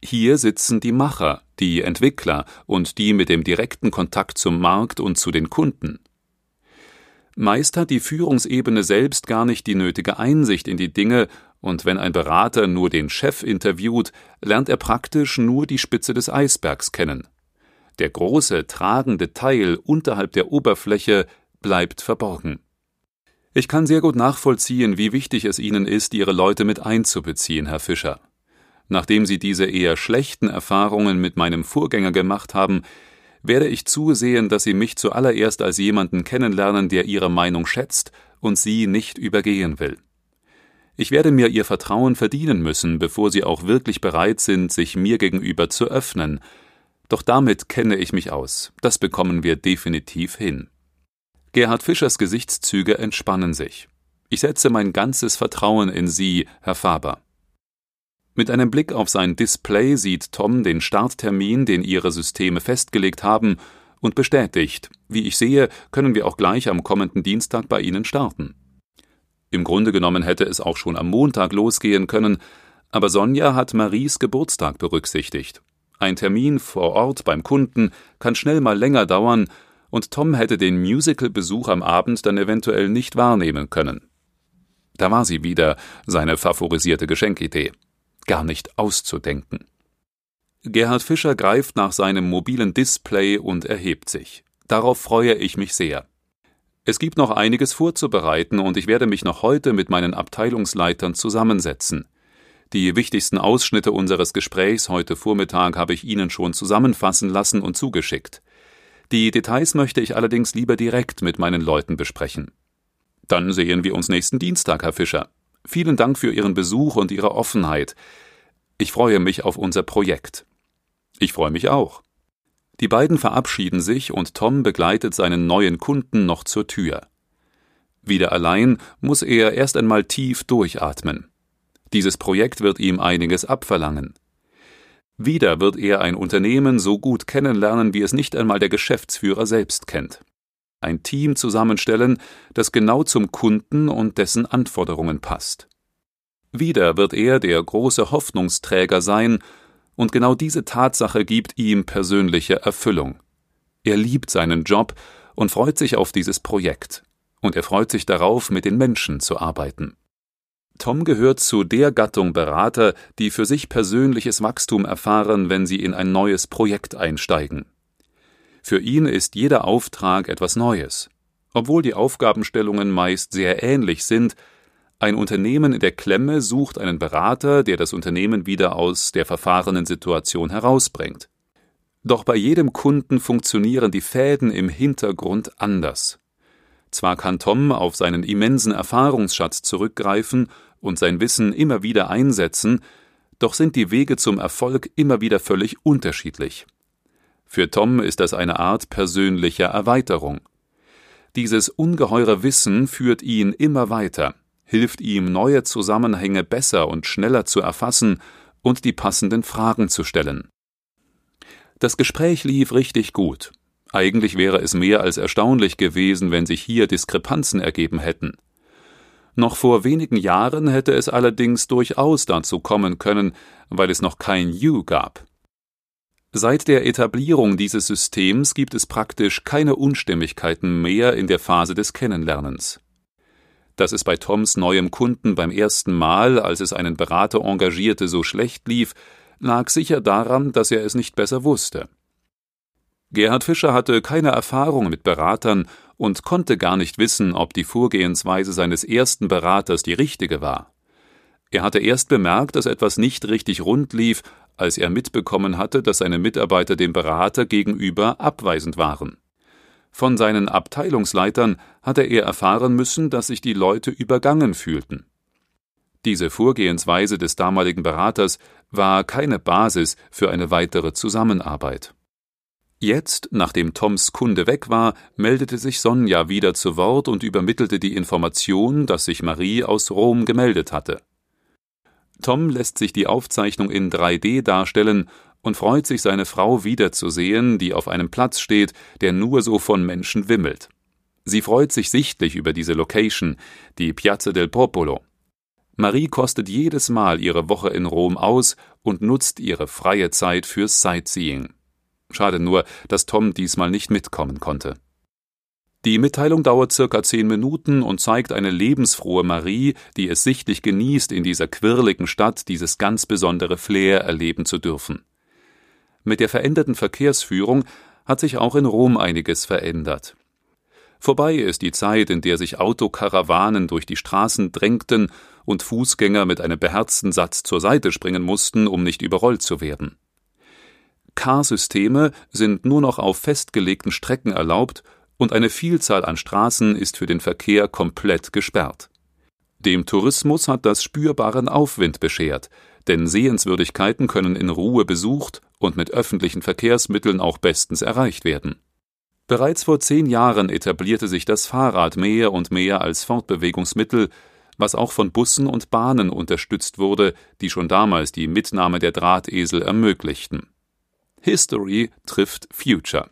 Hier sitzen die Macher, die Entwickler und die mit dem direkten Kontakt zum Markt und zu den Kunden. Meist hat die Führungsebene selbst gar nicht die nötige Einsicht in die Dinge, und wenn ein Berater nur den Chef interviewt, lernt er praktisch nur die Spitze des Eisbergs kennen. Der große, tragende Teil unterhalb der Oberfläche bleibt verborgen. Ich kann sehr gut nachvollziehen, wie wichtig es Ihnen ist, Ihre Leute mit einzubeziehen, Herr Fischer. Nachdem Sie diese eher schlechten Erfahrungen mit meinem Vorgänger gemacht haben, werde ich zusehen, dass Sie mich zuallererst als jemanden kennenlernen, der Ihre Meinung schätzt und Sie nicht übergehen will. Ich werde mir Ihr Vertrauen verdienen müssen, bevor Sie auch wirklich bereit sind, sich mir gegenüber zu öffnen. Doch damit kenne ich mich aus. Das bekommen wir definitiv hin. Gerhard Fischers Gesichtszüge entspannen sich. Ich setze mein ganzes Vertrauen in Sie, Herr Faber. Mit einem Blick auf sein Display sieht Tom den Starttermin, den ihre Systeme festgelegt haben, und bestätigt, wie ich sehe, können wir auch gleich am kommenden Dienstag bei Ihnen starten. Im Grunde genommen hätte es auch schon am Montag losgehen können, aber Sonja hat Maries Geburtstag berücksichtigt. Ein Termin vor Ort beim Kunden kann schnell mal länger dauern, und Tom hätte den Musical-Besuch am Abend dann eventuell nicht wahrnehmen können. Da war sie wieder, seine favorisierte Geschenkidee gar nicht auszudenken. Gerhard Fischer greift nach seinem mobilen Display und erhebt sich. Darauf freue ich mich sehr. Es gibt noch einiges vorzubereiten und ich werde mich noch heute mit meinen Abteilungsleitern zusammensetzen. Die wichtigsten Ausschnitte unseres Gesprächs heute Vormittag habe ich Ihnen schon zusammenfassen lassen und zugeschickt. Die Details möchte ich allerdings lieber direkt mit meinen Leuten besprechen. Dann sehen wir uns nächsten Dienstag, Herr Fischer. Vielen Dank für Ihren Besuch und Ihre Offenheit. Ich freue mich auf unser Projekt. Ich freue mich auch. Die beiden verabschieden sich und Tom begleitet seinen neuen Kunden noch zur Tür. Wieder allein muss er erst einmal tief durchatmen. Dieses Projekt wird ihm einiges abverlangen. Wieder wird er ein Unternehmen so gut kennenlernen, wie es nicht einmal der Geschäftsführer selbst kennt. Ein Team zusammenstellen, das genau zum Kunden und dessen Anforderungen passt. Wieder wird er der große Hoffnungsträger sein und genau diese Tatsache gibt ihm persönliche Erfüllung. Er liebt seinen Job und freut sich auf dieses Projekt. Und er freut sich darauf, mit den Menschen zu arbeiten. Tom gehört zu der Gattung Berater, die für sich persönliches Wachstum erfahren, wenn sie in ein neues Projekt einsteigen. Für ihn ist jeder Auftrag etwas Neues. Obwohl die Aufgabenstellungen meist sehr ähnlich sind, ein Unternehmen in der Klemme sucht einen Berater, der das Unternehmen wieder aus der verfahrenen Situation herausbringt. Doch bei jedem Kunden funktionieren die Fäden im Hintergrund anders. Zwar kann Tom auf seinen immensen Erfahrungsschatz zurückgreifen und sein Wissen immer wieder einsetzen, doch sind die Wege zum Erfolg immer wieder völlig unterschiedlich. Für Tom ist das eine Art persönlicher Erweiterung. Dieses ungeheure Wissen führt ihn immer weiter, hilft ihm, neue Zusammenhänge besser und schneller zu erfassen und die passenden Fragen zu stellen. Das Gespräch lief richtig gut. Eigentlich wäre es mehr als erstaunlich gewesen, wenn sich hier Diskrepanzen ergeben hätten. Noch vor wenigen Jahren hätte es allerdings durchaus dazu kommen können, weil es noch kein You gab. Seit der Etablierung dieses Systems gibt es praktisch keine Unstimmigkeiten mehr in der Phase des Kennenlernens. Dass es bei Toms neuem Kunden beim ersten Mal, als es einen Berater engagierte, so schlecht lief, lag sicher daran, dass er es nicht besser wusste. Gerhard Fischer hatte keine Erfahrung mit Beratern und konnte gar nicht wissen, ob die Vorgehensweise seines ersten Beraters die richtige war. Er hatte erst bemerkt, dass etwas nicht richtig rund lief, als er mitbekommen hatte, dass seine Mitarbeiter dem Berater gegenüber abweisend waren. Von seinen Abteilungsleitern hatte er erfahren müssen, dass sich die Leute übergangen fühlten. Diese Vorgehensweise des damaligen Beraters war keine Basis für eine weitere Zusammenarbeit. Jetzt, nachdem Toms Kunde weg war, meldete sich Sonja wieder zu Wort und übermittelte die Information, dass sich Marie aus Rom gemeldet hatte. Tom lässt sich die Aufzeichnung in 3D darstellen und freut sich, seine Frau wiederzusehen, die auf einem Platz steht, der nur so von Menschen wimmelt. Sie freut sich sichtlich über diese Location, die Piazza del Popolo. Marie kostet jedes Mal ihre Woche in Rom aus und nutzt ihre freie Zeit fürs Sightseeing. Schade nur, dass Tom diesmal nicht mitkommen konnte. Die Mitteilung dauert circa zehn Minuten und zeigt eine lebensfrohe Marie, die es sichtlich genießt, in dieser quirligen Stadt dieses ganz besondere Flair erleben zu dürfen. Mit der veränderten Verkehrsführung hat sich auch in Rom einiges verändert. Vorbei ist die Zeit, in der sich Autokarawanen durch die Straßen drängten und Fußgänger mit einem beherzten Satz zur Seite springen mussten, um nicht überrollt zu werden. Car-Systeme sind nur noch auf festgelegten Strecken erlaubt und eine Vielzahl an Straßen ist für den Verkehr komplett gesperrt. Dem Tourismus hat das spürbaren Aufwind beschert, denn Sehenswürdigkeiten können in Ruhe besucht und mit öffentlichen Verkehrsmitteln auch bestens erreicht werden. Bereits vor zehn Jahren etablierte sich das Fahrrad mehr und mehr als Fortbewegungsmittel, was auch von Bussen und Bahnen unterstützt wurde, die schon damals die Mitnahme der Drahtesel ermöglichten. History trifft Future.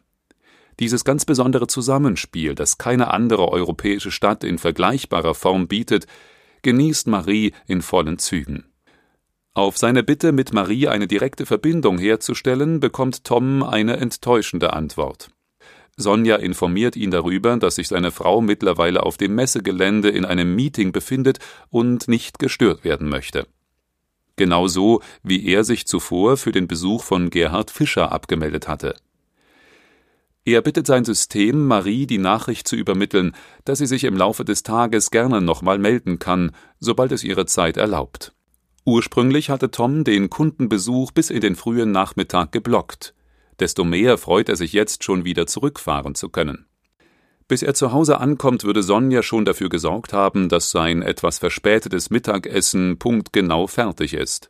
Dieses ganz besondere Zusammenspiel, das keine andere europäische Stadt in vergleichbarer Form bietet, genießt Marie in vollen Zügen. Auf seine Bitte, mit Marie eine direkte Verbindung herzustellen, bekommt Tom eine enttäuschende Antwort. Sonja informiert ihn darüber, dass sich seine Frau mittlerweile auf dem Messegelände in einem Meeting befindet und nicht gestört werden möchte. Genauso wie er sich zuvor für den Besuch von Gerhard Fischer abgemeldet hatte. Er bittet sein System, Marie die Nachricht zu übermitteln, dass sie sich im Laufe des Tages gerne nochmal melden kann, sobald es ihre Zeit erlaubt. Ursprünglich hatte Tom den Kundenbesuch bis in den frühen Nachmittag geblockt. Desto mehr freut er sich jetzt schon wieder zurückfahren zu können. Bis er zu Hause ankommt, würde Sonja schon dafür gesorgt haben, dass sein etwas verspätetes Mittagessen punktgenau fertig ist.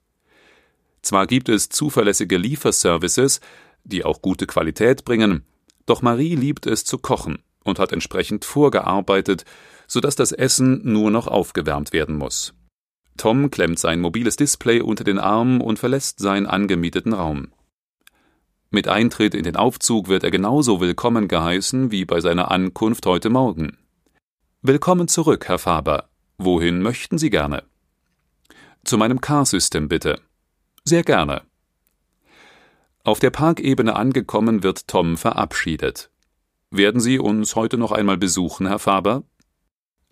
Zwar gibt es zuverlässige Lieferservices, die auch gute Qualität bringen, doch Marie liebt es zu kochen und hat entsprechend vorgearbeitet, sodass das Essen nur noch aufgewärmt werden muss. Tom klemmt sein mobiles Display unter den Arm und verlässt seinen angemieteten Raum. Mit Eintritt in den Aufzug wird er genauso willkommen geheißen wie bei seiner Ankunft heute Morgen. Willkommen zurück, Herr Faber. Wohin möchten Sie gerne? Zu meinem Car-System bitte. Sehr gerne. Auf der Parkebene angekommen wird Tom verabschiedet. Werden Sie uns heute noch einmal besuchen, Herr Faber?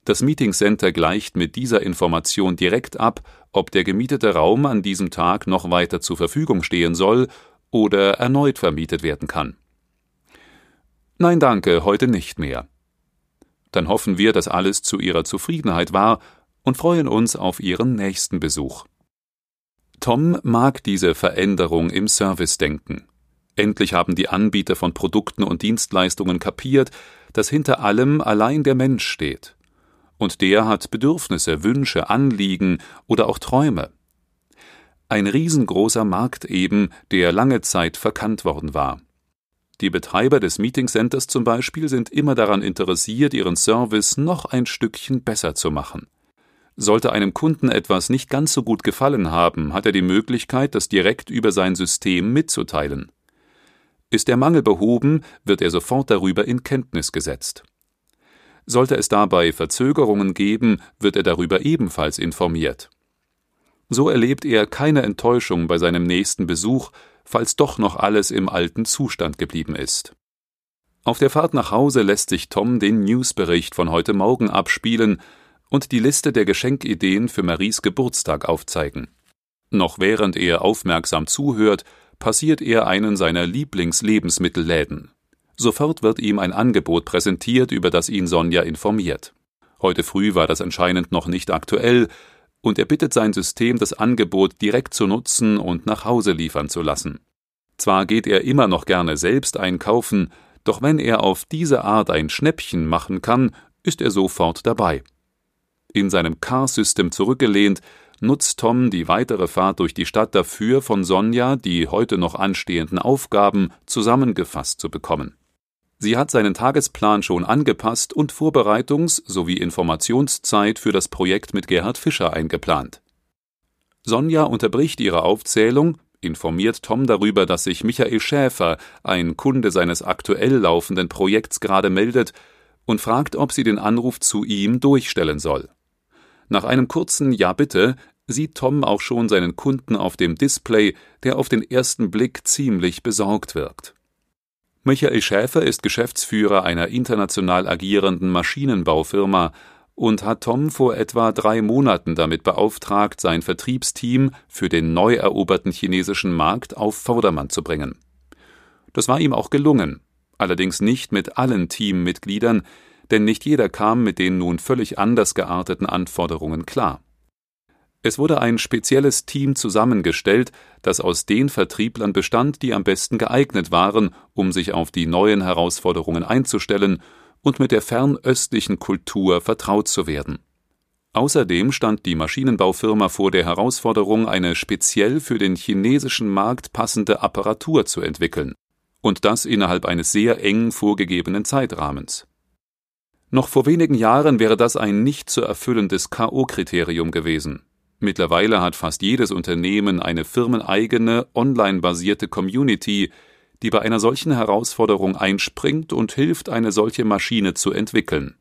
Das Meeting Center gleicht mit dieser Information direkt ab, ob der gemietete Raum an diesem Tag noch weiter zur Verfügung stehen soll oder erneut vermietet werden kann. Nein, danke, heute nicht mehr. Dann hoffen wir, dass alles zu Ihrer Zufriedenheit war und freuen uns auf Ihren nächsten Besuch. Tom mag diese Veränderung im Servicedenken. Endlich haben die Anbieter von Produkten und Dienstleistungen kapiert, dass hinter allem allein der Mensch steht. Und der hat Bedürfnisse, Wünsche, Anliegen oder auch Träume. Ein riesengroßer Markt eben, der lange Zeit verkannt worden war. Die Betreiber des Meeting Centers zum Beispiel sind immer daran interessiert, ihren Service noch ein Stückchen besser zu machen. Sollte einem Kunden etwas nicht ganz so gut gefallen haben, hat er die Möglichkeit, das direkt über sein System mitzuteilen. Ist der Mangel behoben, wird er sofort darüber in Kenntnis gesetzt. Sollte es dabei Verzögerungen geben, wird er darüber ebenfalls informiert. So erlebt er keine Enttäuschung bei seinem nächsten Besuch, falls doch noch alles im alten Zustand geblieben ist. Auf der Fahrt nach Hause lässt sich Tom den Newsbericht von heute Morgen abspielen, und die Liste der Geschenkideen für Maries Geburtstag aufzeigen. Noch während er aufmerksam zuhört, passiert er einen seiner Lieblingslebensmittelläden. Sofort wird ihm ein Angebot präsentiert, über das ihn Sonja informiert. Heute früh war das anscheinend noch nicht aktuell, und er bittet sein System, das Angebot direkt zu nutzen und nach Hause liefern zu lassen. Zwar geht er immer noch gerne selbst einkaufen, doch wenn er auf diese Art ein Schnäppchen machen kann, ist er sofort dabei. In seinem Car-System zurückgelehnt, nutzt Tom die weitere Fahrt durch die Stadt dafür, von Sonja die heute noch anstehenden Aufgaben zusammengefasst zu bekommen. Sie hat seinen Tagesplan schon angepasst und Vorbereitungs- sowie Informationszeit für das Projekt mit Gerhard Fischer eingeplant. Sonja unterbricht ihre Aufzählung, informiert Tom darüber, dass sich Michael Schäfer, ein Kunde seines aktuell laufenden Projekts, gerade meldet und fragt, ob sie den Anruf zu ihm durchstellen soll. Nach einem kurzen Ja bitte sieht Tom auch schon seinen Kunden auf dem Display, der auf den ersten Blick ziemlich besorgt wirkt. Michael Schäfer ist Geschäftsführer einer international agierenden Maschinenbaufirma und hat Tom vor etwa drei Monaten damit beauftragt, sein Vertriebsteam für den neu eroberten chinesischen Markt auf Vordermann zu bringen. Das war ihm auch gelungen, allerdings nicht mit allen Teammitgliedern, denn nicht jeder kam mit den nun völlig anders gearteten Anforderungen klar. Es wurde ein spezielles Team zusammengestellt, das aus den Vertrieblern bestand, die am besten geeignet waren, um sich auf die neuen Herausforderungen einzustellen und mit der fernöstlichen Kultur vertraut zu werden. Außerdem stand die Maschinenbaufirma vor der Herausforderung, eine speziell für den chinesischen Markt passende Apparatur zu entwickeln, und das innerhalb eines sehr eng vorgegebenen Zeitrahmens. Noch vor wenigen Jahren wäre das ein nicht zu erfüllendes K.O.-Kriterium gewesen. Mittlerweile hat fast jedes Unternehmen eine firmeneigene, online-basierte Community, die bei einer solchen Herausforderung einspringt und hilft, eine solche Maschine zu entwickeln.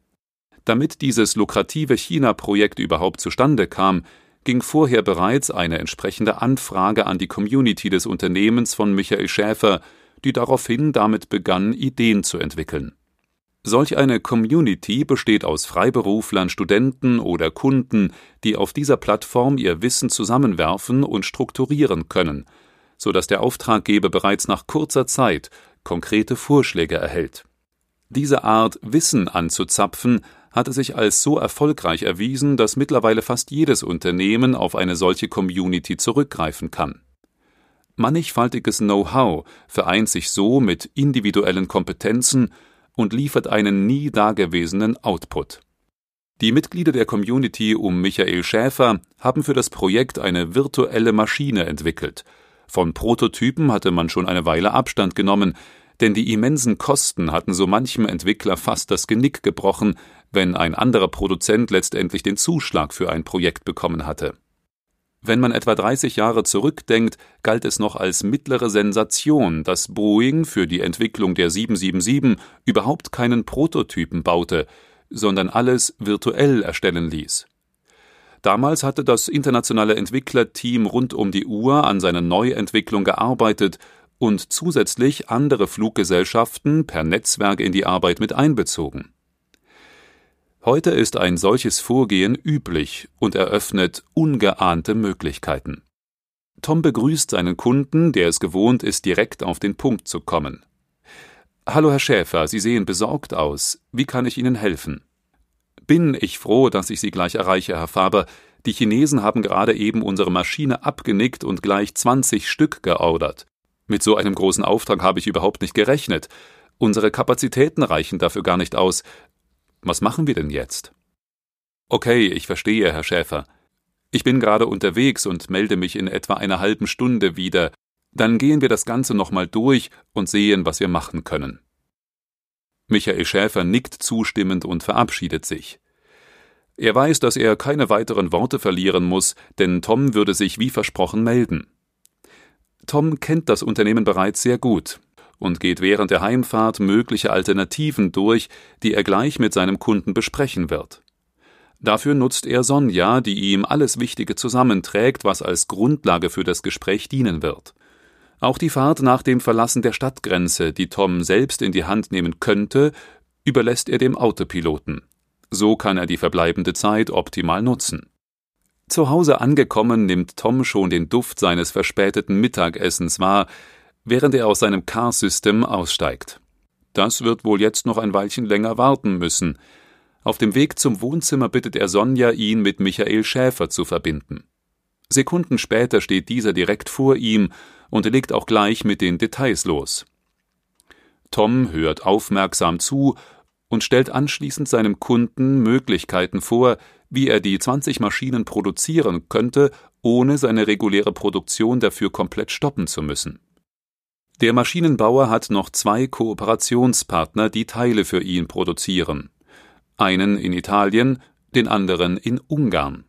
Damit dieses lukrative China-Projekt überhaupt zustande kam, ging vorher bereits eine entsprechende Anfrage an die Community des Unternehmens von Michael Schäfer, die daraufhin damit begann, Ideen zu entwickeln. Solch eine Community besteht aus Freiberuflern, Studenten oder Kunden, die auf dieser Plattform ihr Wissen zusammenwerfen und strukturieren können, so dass der Auftraggeber bereits nach kurzer Zeit konkrete Vorschläge erhält. Diese Art, Wissen anzuzapfen, hatte sich als so erfolgreich erwiesen, dass mittlerweile fast jedes Unternehmen auf eine solche Community zurückgreifen kann. Mannigfaltiges Know-how vereint sich so mit individuellen Kompetenzen und liefert einen nie dagewesenen Output. Die Mitglieder der Community um Michael Schäfer haben für das Projekt eine virtuelle Maschine entwickelt. Von Prototypen hatte man schon eine Weile Abstand genommen, denn die immensen Kosten hatten so manchem Entwickler fast das Genick gebrochen, wenn ein anderer Produzent letztendlich den Zuschlag für ein Projekt bekommen hatte. Wenn man etwa 30 Jahre zurückdenkt, galt es noch als mittlere Sensation, dass Boeing für die Entwicklung der 777 überhaupt keinen Prototypen baute, sondern alles virtuell erstellen ließ. Damals hatte das internationale Entwicklerteam rund um die Uhr an seiner Neuentwicklung gearbeitet und zusätzlich andere Fluggesellschaften per Netzwerk in die Arbeit mit einbezogen. Heute ist ein solches Vorgehen üblich und eröffnet ungeahnte Möglichkeiten. Tom begrüßt seinen Kunden, der es gewohnt ist, direkt auf den Punkt zu kommen. Hallo, Herr Schäfer, Sie sehen besorgt aus. Wie kann ich Ihnen helfen? Bin ich froh, dass ich Sie gleich erreiche, Herr Faber. Die Chinesen haben gerade eben unsere Maschine abgenickt und gleich 20 Stück geordert. Mit so einem großen Auftrag habe ich überhaupt nicht gerechnet. Unsere Kapazitäten reichen dafür gar nicht aus. Was machen wir denn jetzt? Okay, ich verstehe, Herr Schäfer. Ich bin gerade unterwegs und melde mich in etwa einer halben Stunde wieder. Dann gehen wir das Ganze nochmal durch und sehen, was wir machen können. Michael Schäfer nickt zustimmend und verabschiedet sich. Er weiß, dass er keine weiteren Worte verlieren muss, denn Tom würde sich wie versprochen melden. Tom kennt das Unternehmen bereits sehr gut und geht während der Heimfahrt mögliche Alternativen durch, die er gleich mit seinem Kunden besprechen wird. Dafür nutzt er Sonja, die ihm alles Wichtige zusammenträgt, was als Grundlage für das Gespräch dienen wird. Auch die Fahrt nach dem Verlassen der Stadtgrenze, die Tom selbst in die Hand nehmen könnte, überlässt er dem Autopiloten. So kann er die verbleibende Zeit optimal nutzen. Zu Hause angekommen nimmt Tom schon den Duft seines verspäteten Mittagessens wahr, während er aus seinem Car System aussteigt. Das wird wohl jetzt noch ein Weilchen länger warten müssen. Auf dem Weg zum Wohnzimmer bittet er Sonja, ihn mit Michael Schäfer zu verbinden. Sekunden später steht dieser direkt vor ihm und legt auch gleich mit den Details los. Tom hört aufmerksam zu und stellt anschließend seinem Kunden Möglichkeiten vor, wie er die 20 Maschinen produzieren könnte, ohne seine reguläre Produktion dafür komplett stoppen zu müssen. Der Maschinenbauer hat noch zwei Kooperationspartner, die Teile für ihn produzieren. Einen in Italien, den anderen in Ungarn.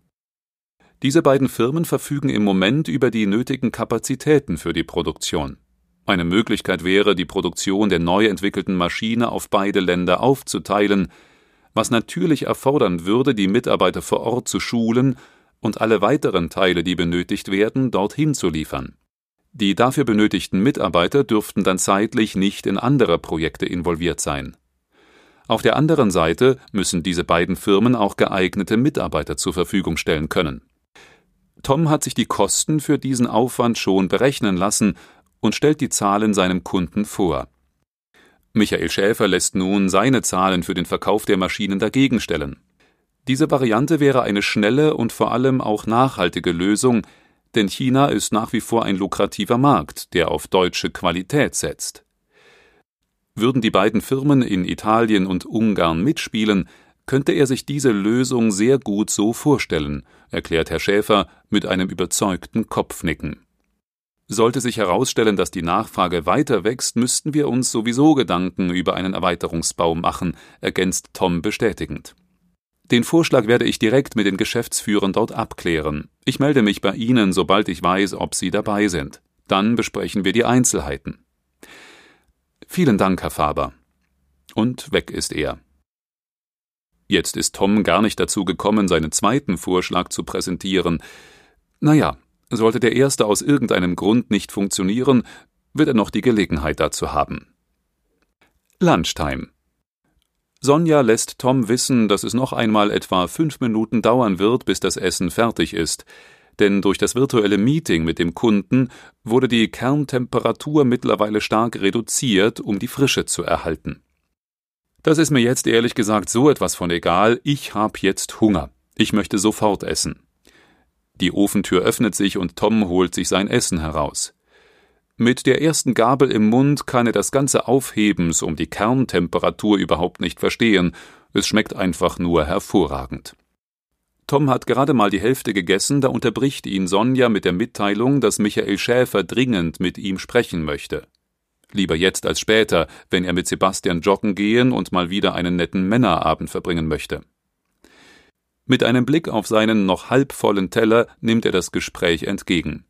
Diese beiden Firmen verfügen im Moment über die nötigen Kapazitäten für die Produktion. Eine Möglichkeit wäre, die Produktion der neu entwickelten Maschine auf beide Länder aufzuteilen, was natürlich erfordern würde, die Mitarbeiter vor Ort zu schulen und alle weiteren Teile, die benötigt werden, dorthin zu liefern. Die dafür benötigten Mitarbeiter dürften dann zeitlich nicht in andere Projekte involviert sein. Auf der anderen Seite müssen diese beiden Firmen auch geeignete Mitarbeiter zur Verfügung stellen können. Tom hat sich die Kosten für diesen Aufwand schon berechnen lassen und stellt die Zahlen seinem Kunden vor. Michael Schäfer lässt nun seine Zahlen für den Verkauf der Maschinen dagegen stellen. Diese Variante wäre eine schnelle und vor allem auch nachhaltige Lösung, denn China ist nach wie vor ein lukrativer Markt, der auf deutsche Qualität setzt. Würden die beiden Firmen in Italien und Ungarn mitspielen, könnte er sich diese Lösung sehr gut so vorstellen, erklärt Herr Schäfer mit einem überzeugten Kopfnicken. Sollte sich herausstellen, dass die Nachfrage weiter wächst, müssten wir uns sowieso Gedanken über einen Erweiterungsbau machen, ergänzt Tom bestätigend. Den Vorschlag werde ich direkt mit den Geschäftsführern dort abklären. Ich melde mich bei Ihnen, sobald ich weiß, ob Sie dabei sind. Dann besprechen wir die Einzelheiten. Vielen Dank, Herr Faber. Und weg ist er. Jetzt ist Tom gar nicht dazu gekommen, seinen zweiten Vorschlag zu präsentieren. Naja, sollte der erste aus irgendeinem Grund nicht funktionieren, wird er noch die Gelegenheit dazu haben. Lunchtime. Sonja lässt Tom wissen, dass es noch einmal etwa fünf Minuten dauern wird, bis das Essen fertig ist. denn durch das virtuelle Meeting mit dem Kunden wurde die Kerntemperatur mittlerweile stark reduziert, um die Frische zu erhalten. Das ist mir jetzt ehrlich gesagt so etwas von egal, ich hab jetzt Hunger. Ich möchte sofort essen. Die Ofentür öffnet sich und Tom holt sich sein Essen heraus. Mit der ersten Gabel im Mund kann er das ganze Aufhebens um die Kerntemperatur überhaupt nicht verstehen, es schmeckt einfach nur hervorragend. Tom hat gerade mal die Hälfte gegessen, da unterbricht ihn Sonja mit der Mitteilung, dass Michael Schäfer dringend mit ihm sprechen möchte. Lieber jetzt als später, wenn er mit Sebastian joggen gehen und mal wieder einen netten Männerabend verbringen möchte. Mit einem Blick auf seinen noch halbvollen Teller nimmt er das Gespräch entgegen.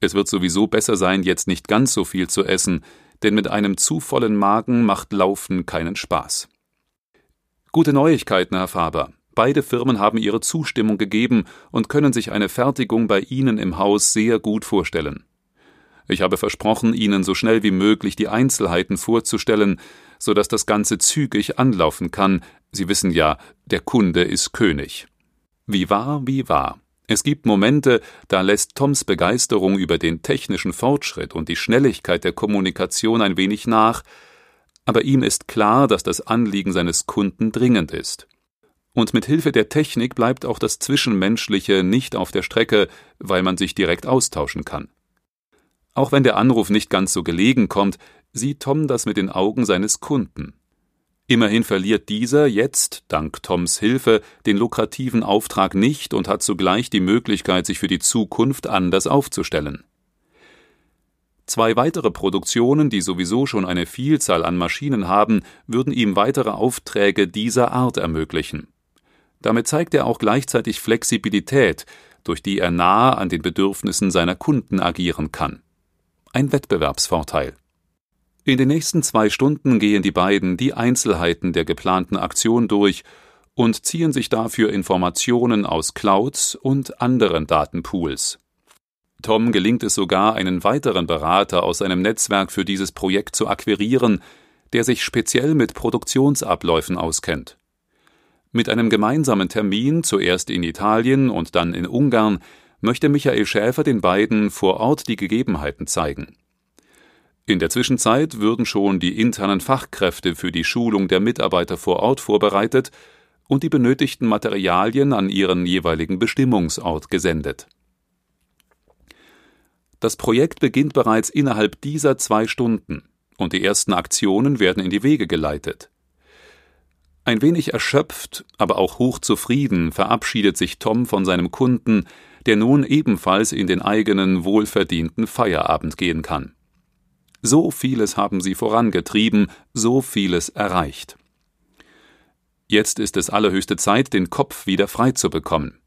Es wird sowieso besser sein, jetzt nicht ganz so viel zu essen, denn mit einem zu vollen Magen macht Laufen keinen Spaß. Gute Neuigkeiten, Herr Faber. Beide Firmen haben ihre Zustimmung gegeben und können sich eine Fertigung bei Ihnen im Haus sehr gut vorstellen. Ich habe versprochen, Ihnen so schnell wie möglich die Einzelheiten vorzustellen, so dass das Ganze zügig anlaufen kann. Sie wissen ja, der Kunde ist König. Wie wahr, wie wahr. Es gibt Momente, da lässt Toms Begeisterung über den technischen Fortschritt und die Schnelligkeit der Kommunikation ein wenig nach, aber ihm ist klar, dass das Anliegen seines Kunden dringend ist. Und mit Hilfe der Technik bleibt auch das Zwischenmenschliche nicht auf der Strecke, weil man sich direkt austauschen kann. Auch wenn der Anruf nicht ganz so gelegen kommt, sieht Tom das mit den Augen seines Kunden. Immerhin verliert dieser jetzt, dank Toms Hilfe, den lukrativen Auftrag nicht und hat zugleich die Möglichkeit, sich für die Zukunft anders aufzustellen. Zwei weitere Produktionen, die sowieso schon eine Vielzahl an Maschinen haben, würden ihm weitere Aufträge dieser Art ermöglichen. Damit zeigt er auch gleichzeitig Flexibilität, durch die er nahe an den Bedürfnissen seiner Kunden agieren kann. Ein Wettbewerbsvorteil. In den nächsten zwei Stunden gehen die beiden die Einzelheiten der geplanten Aktion durch und ziehen sich dafür Informationen aus Clouds und anderen Datenpools. Tom gelingt es sogar, einen weiteren Berater aus seinem Netzwerk für dieses Projekt zu akquirieren, der sich speziell mit Produktionsabläufen auskennt. Mit einem gemeinsamen Termin, zuerst in Italien und dann in Ungarn, möchte Michael Schäfer den beiden vor Ort die Gegebenheiten zeigen. In der Zwischenzeit würden schon die internen Fachkräfte für die Schulung der Mitarbeiter vor Ort vorbereitet und die benötigten Materialien an ihren jeweiligen Bestimmungsort gesendet. Das Projekt beginnt bereits innerhalb dieser zwei Stunden und die ersten Aktionen werden in die Wege geleitet. Ein wenig erschöpft, aber auch hochzufrieden verabschiedet sich Tom von seinem Kunden, der nun ebenfalls in den eigenen wohlverdienten Feierabend gehen kann. So vieles haben sie vorangetrieben, so vieles erreicht. Jetzt ist es allerhöchste Zeit, den Kopf wieder frei zu bekommen.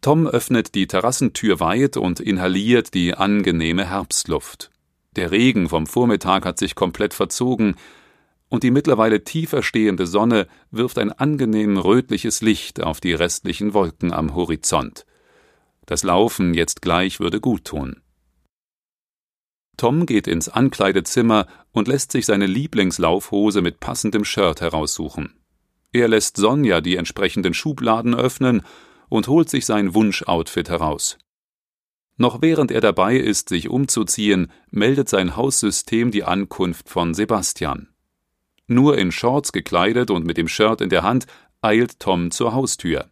Tom öffnet die Terrassentür weit und inhaliert die angenehme Herbstluft. Der Regen vom Vormittag hat sich komplett verzogen, und die mittlerweile tiefer stehende Sonne wirft ein angenehm rötliches Licht auf die restlichen Wolken am Horizont. Das Laufen jetzt gleich würde gut tun. Tom geht ins Ankleidezimmer und lässt sich seine Lieblingslaufhose mit passendem Shirt heraussuchen. Er lässt Sonja die entsprechenden Schubladen öffnen und holt sich sein Wunsch-Outfit heraus. Noch während er dabei ist, sich umzuziehen, meldet sein Haussystem die Ankunft von Sebastian. Nur in Shorts gekleidet und mit dem Shirt in der Hand eilt Tom zur Haustür.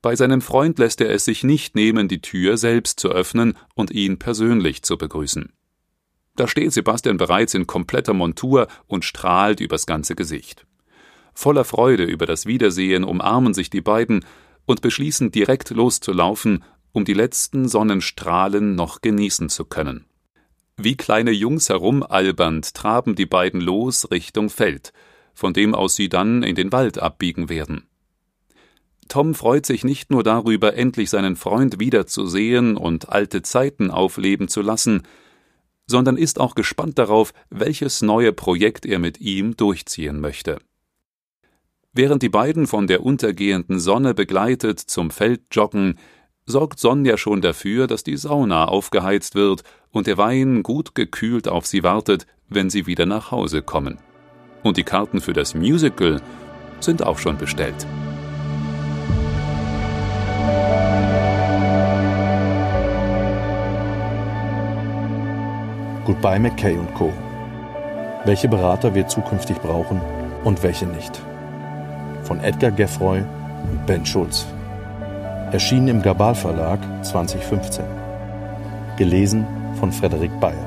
Bei seinem Freund lässt er es sich nicht nehmen, die Tür selbst zu öffnen und ihn persönlich zu begrüßen. Da steht Sebastian bereits in kompletter Montur und strahlt übers ganze Gesicht. Voller Freude über das Wiedersehen umarmen sich die beiden und beschließen direkt loszulaufen, um die letzten Sonnenstrahlen noch genießen zu können. Wie kleine Jungs herumalbernd traben die beiden los Richtung Feld, von dem aus sie dann in den Wald abbiegen werden. Tom freut sich nicht nur darüber, endlich seinen Freund wiederzusehen und alte Zeiten aufleben zu lassen, sondern ist auch gespannt darauf, welches neue Projekt er mit ihm durchziehen möchte. Während die beiden von der untergehenden Sonne begleitet zum Feld joggen, sorgt Sonja schon dafür, dass die Sauna aufgeheizt wird und der Wein gut gekühlt auf sie wartet, wenn sie wieder nach Hause kommen. Und die Karten für das Musical sind auch schon bestellt. Goodbye McKay Co. Welche Berater wir zukünftig brauchen und welche nicht. Von Edgar Geffroy und Ben Schulz. Erschienen im Gabal Verlag 2015. Gelesen von Frederik Bayer.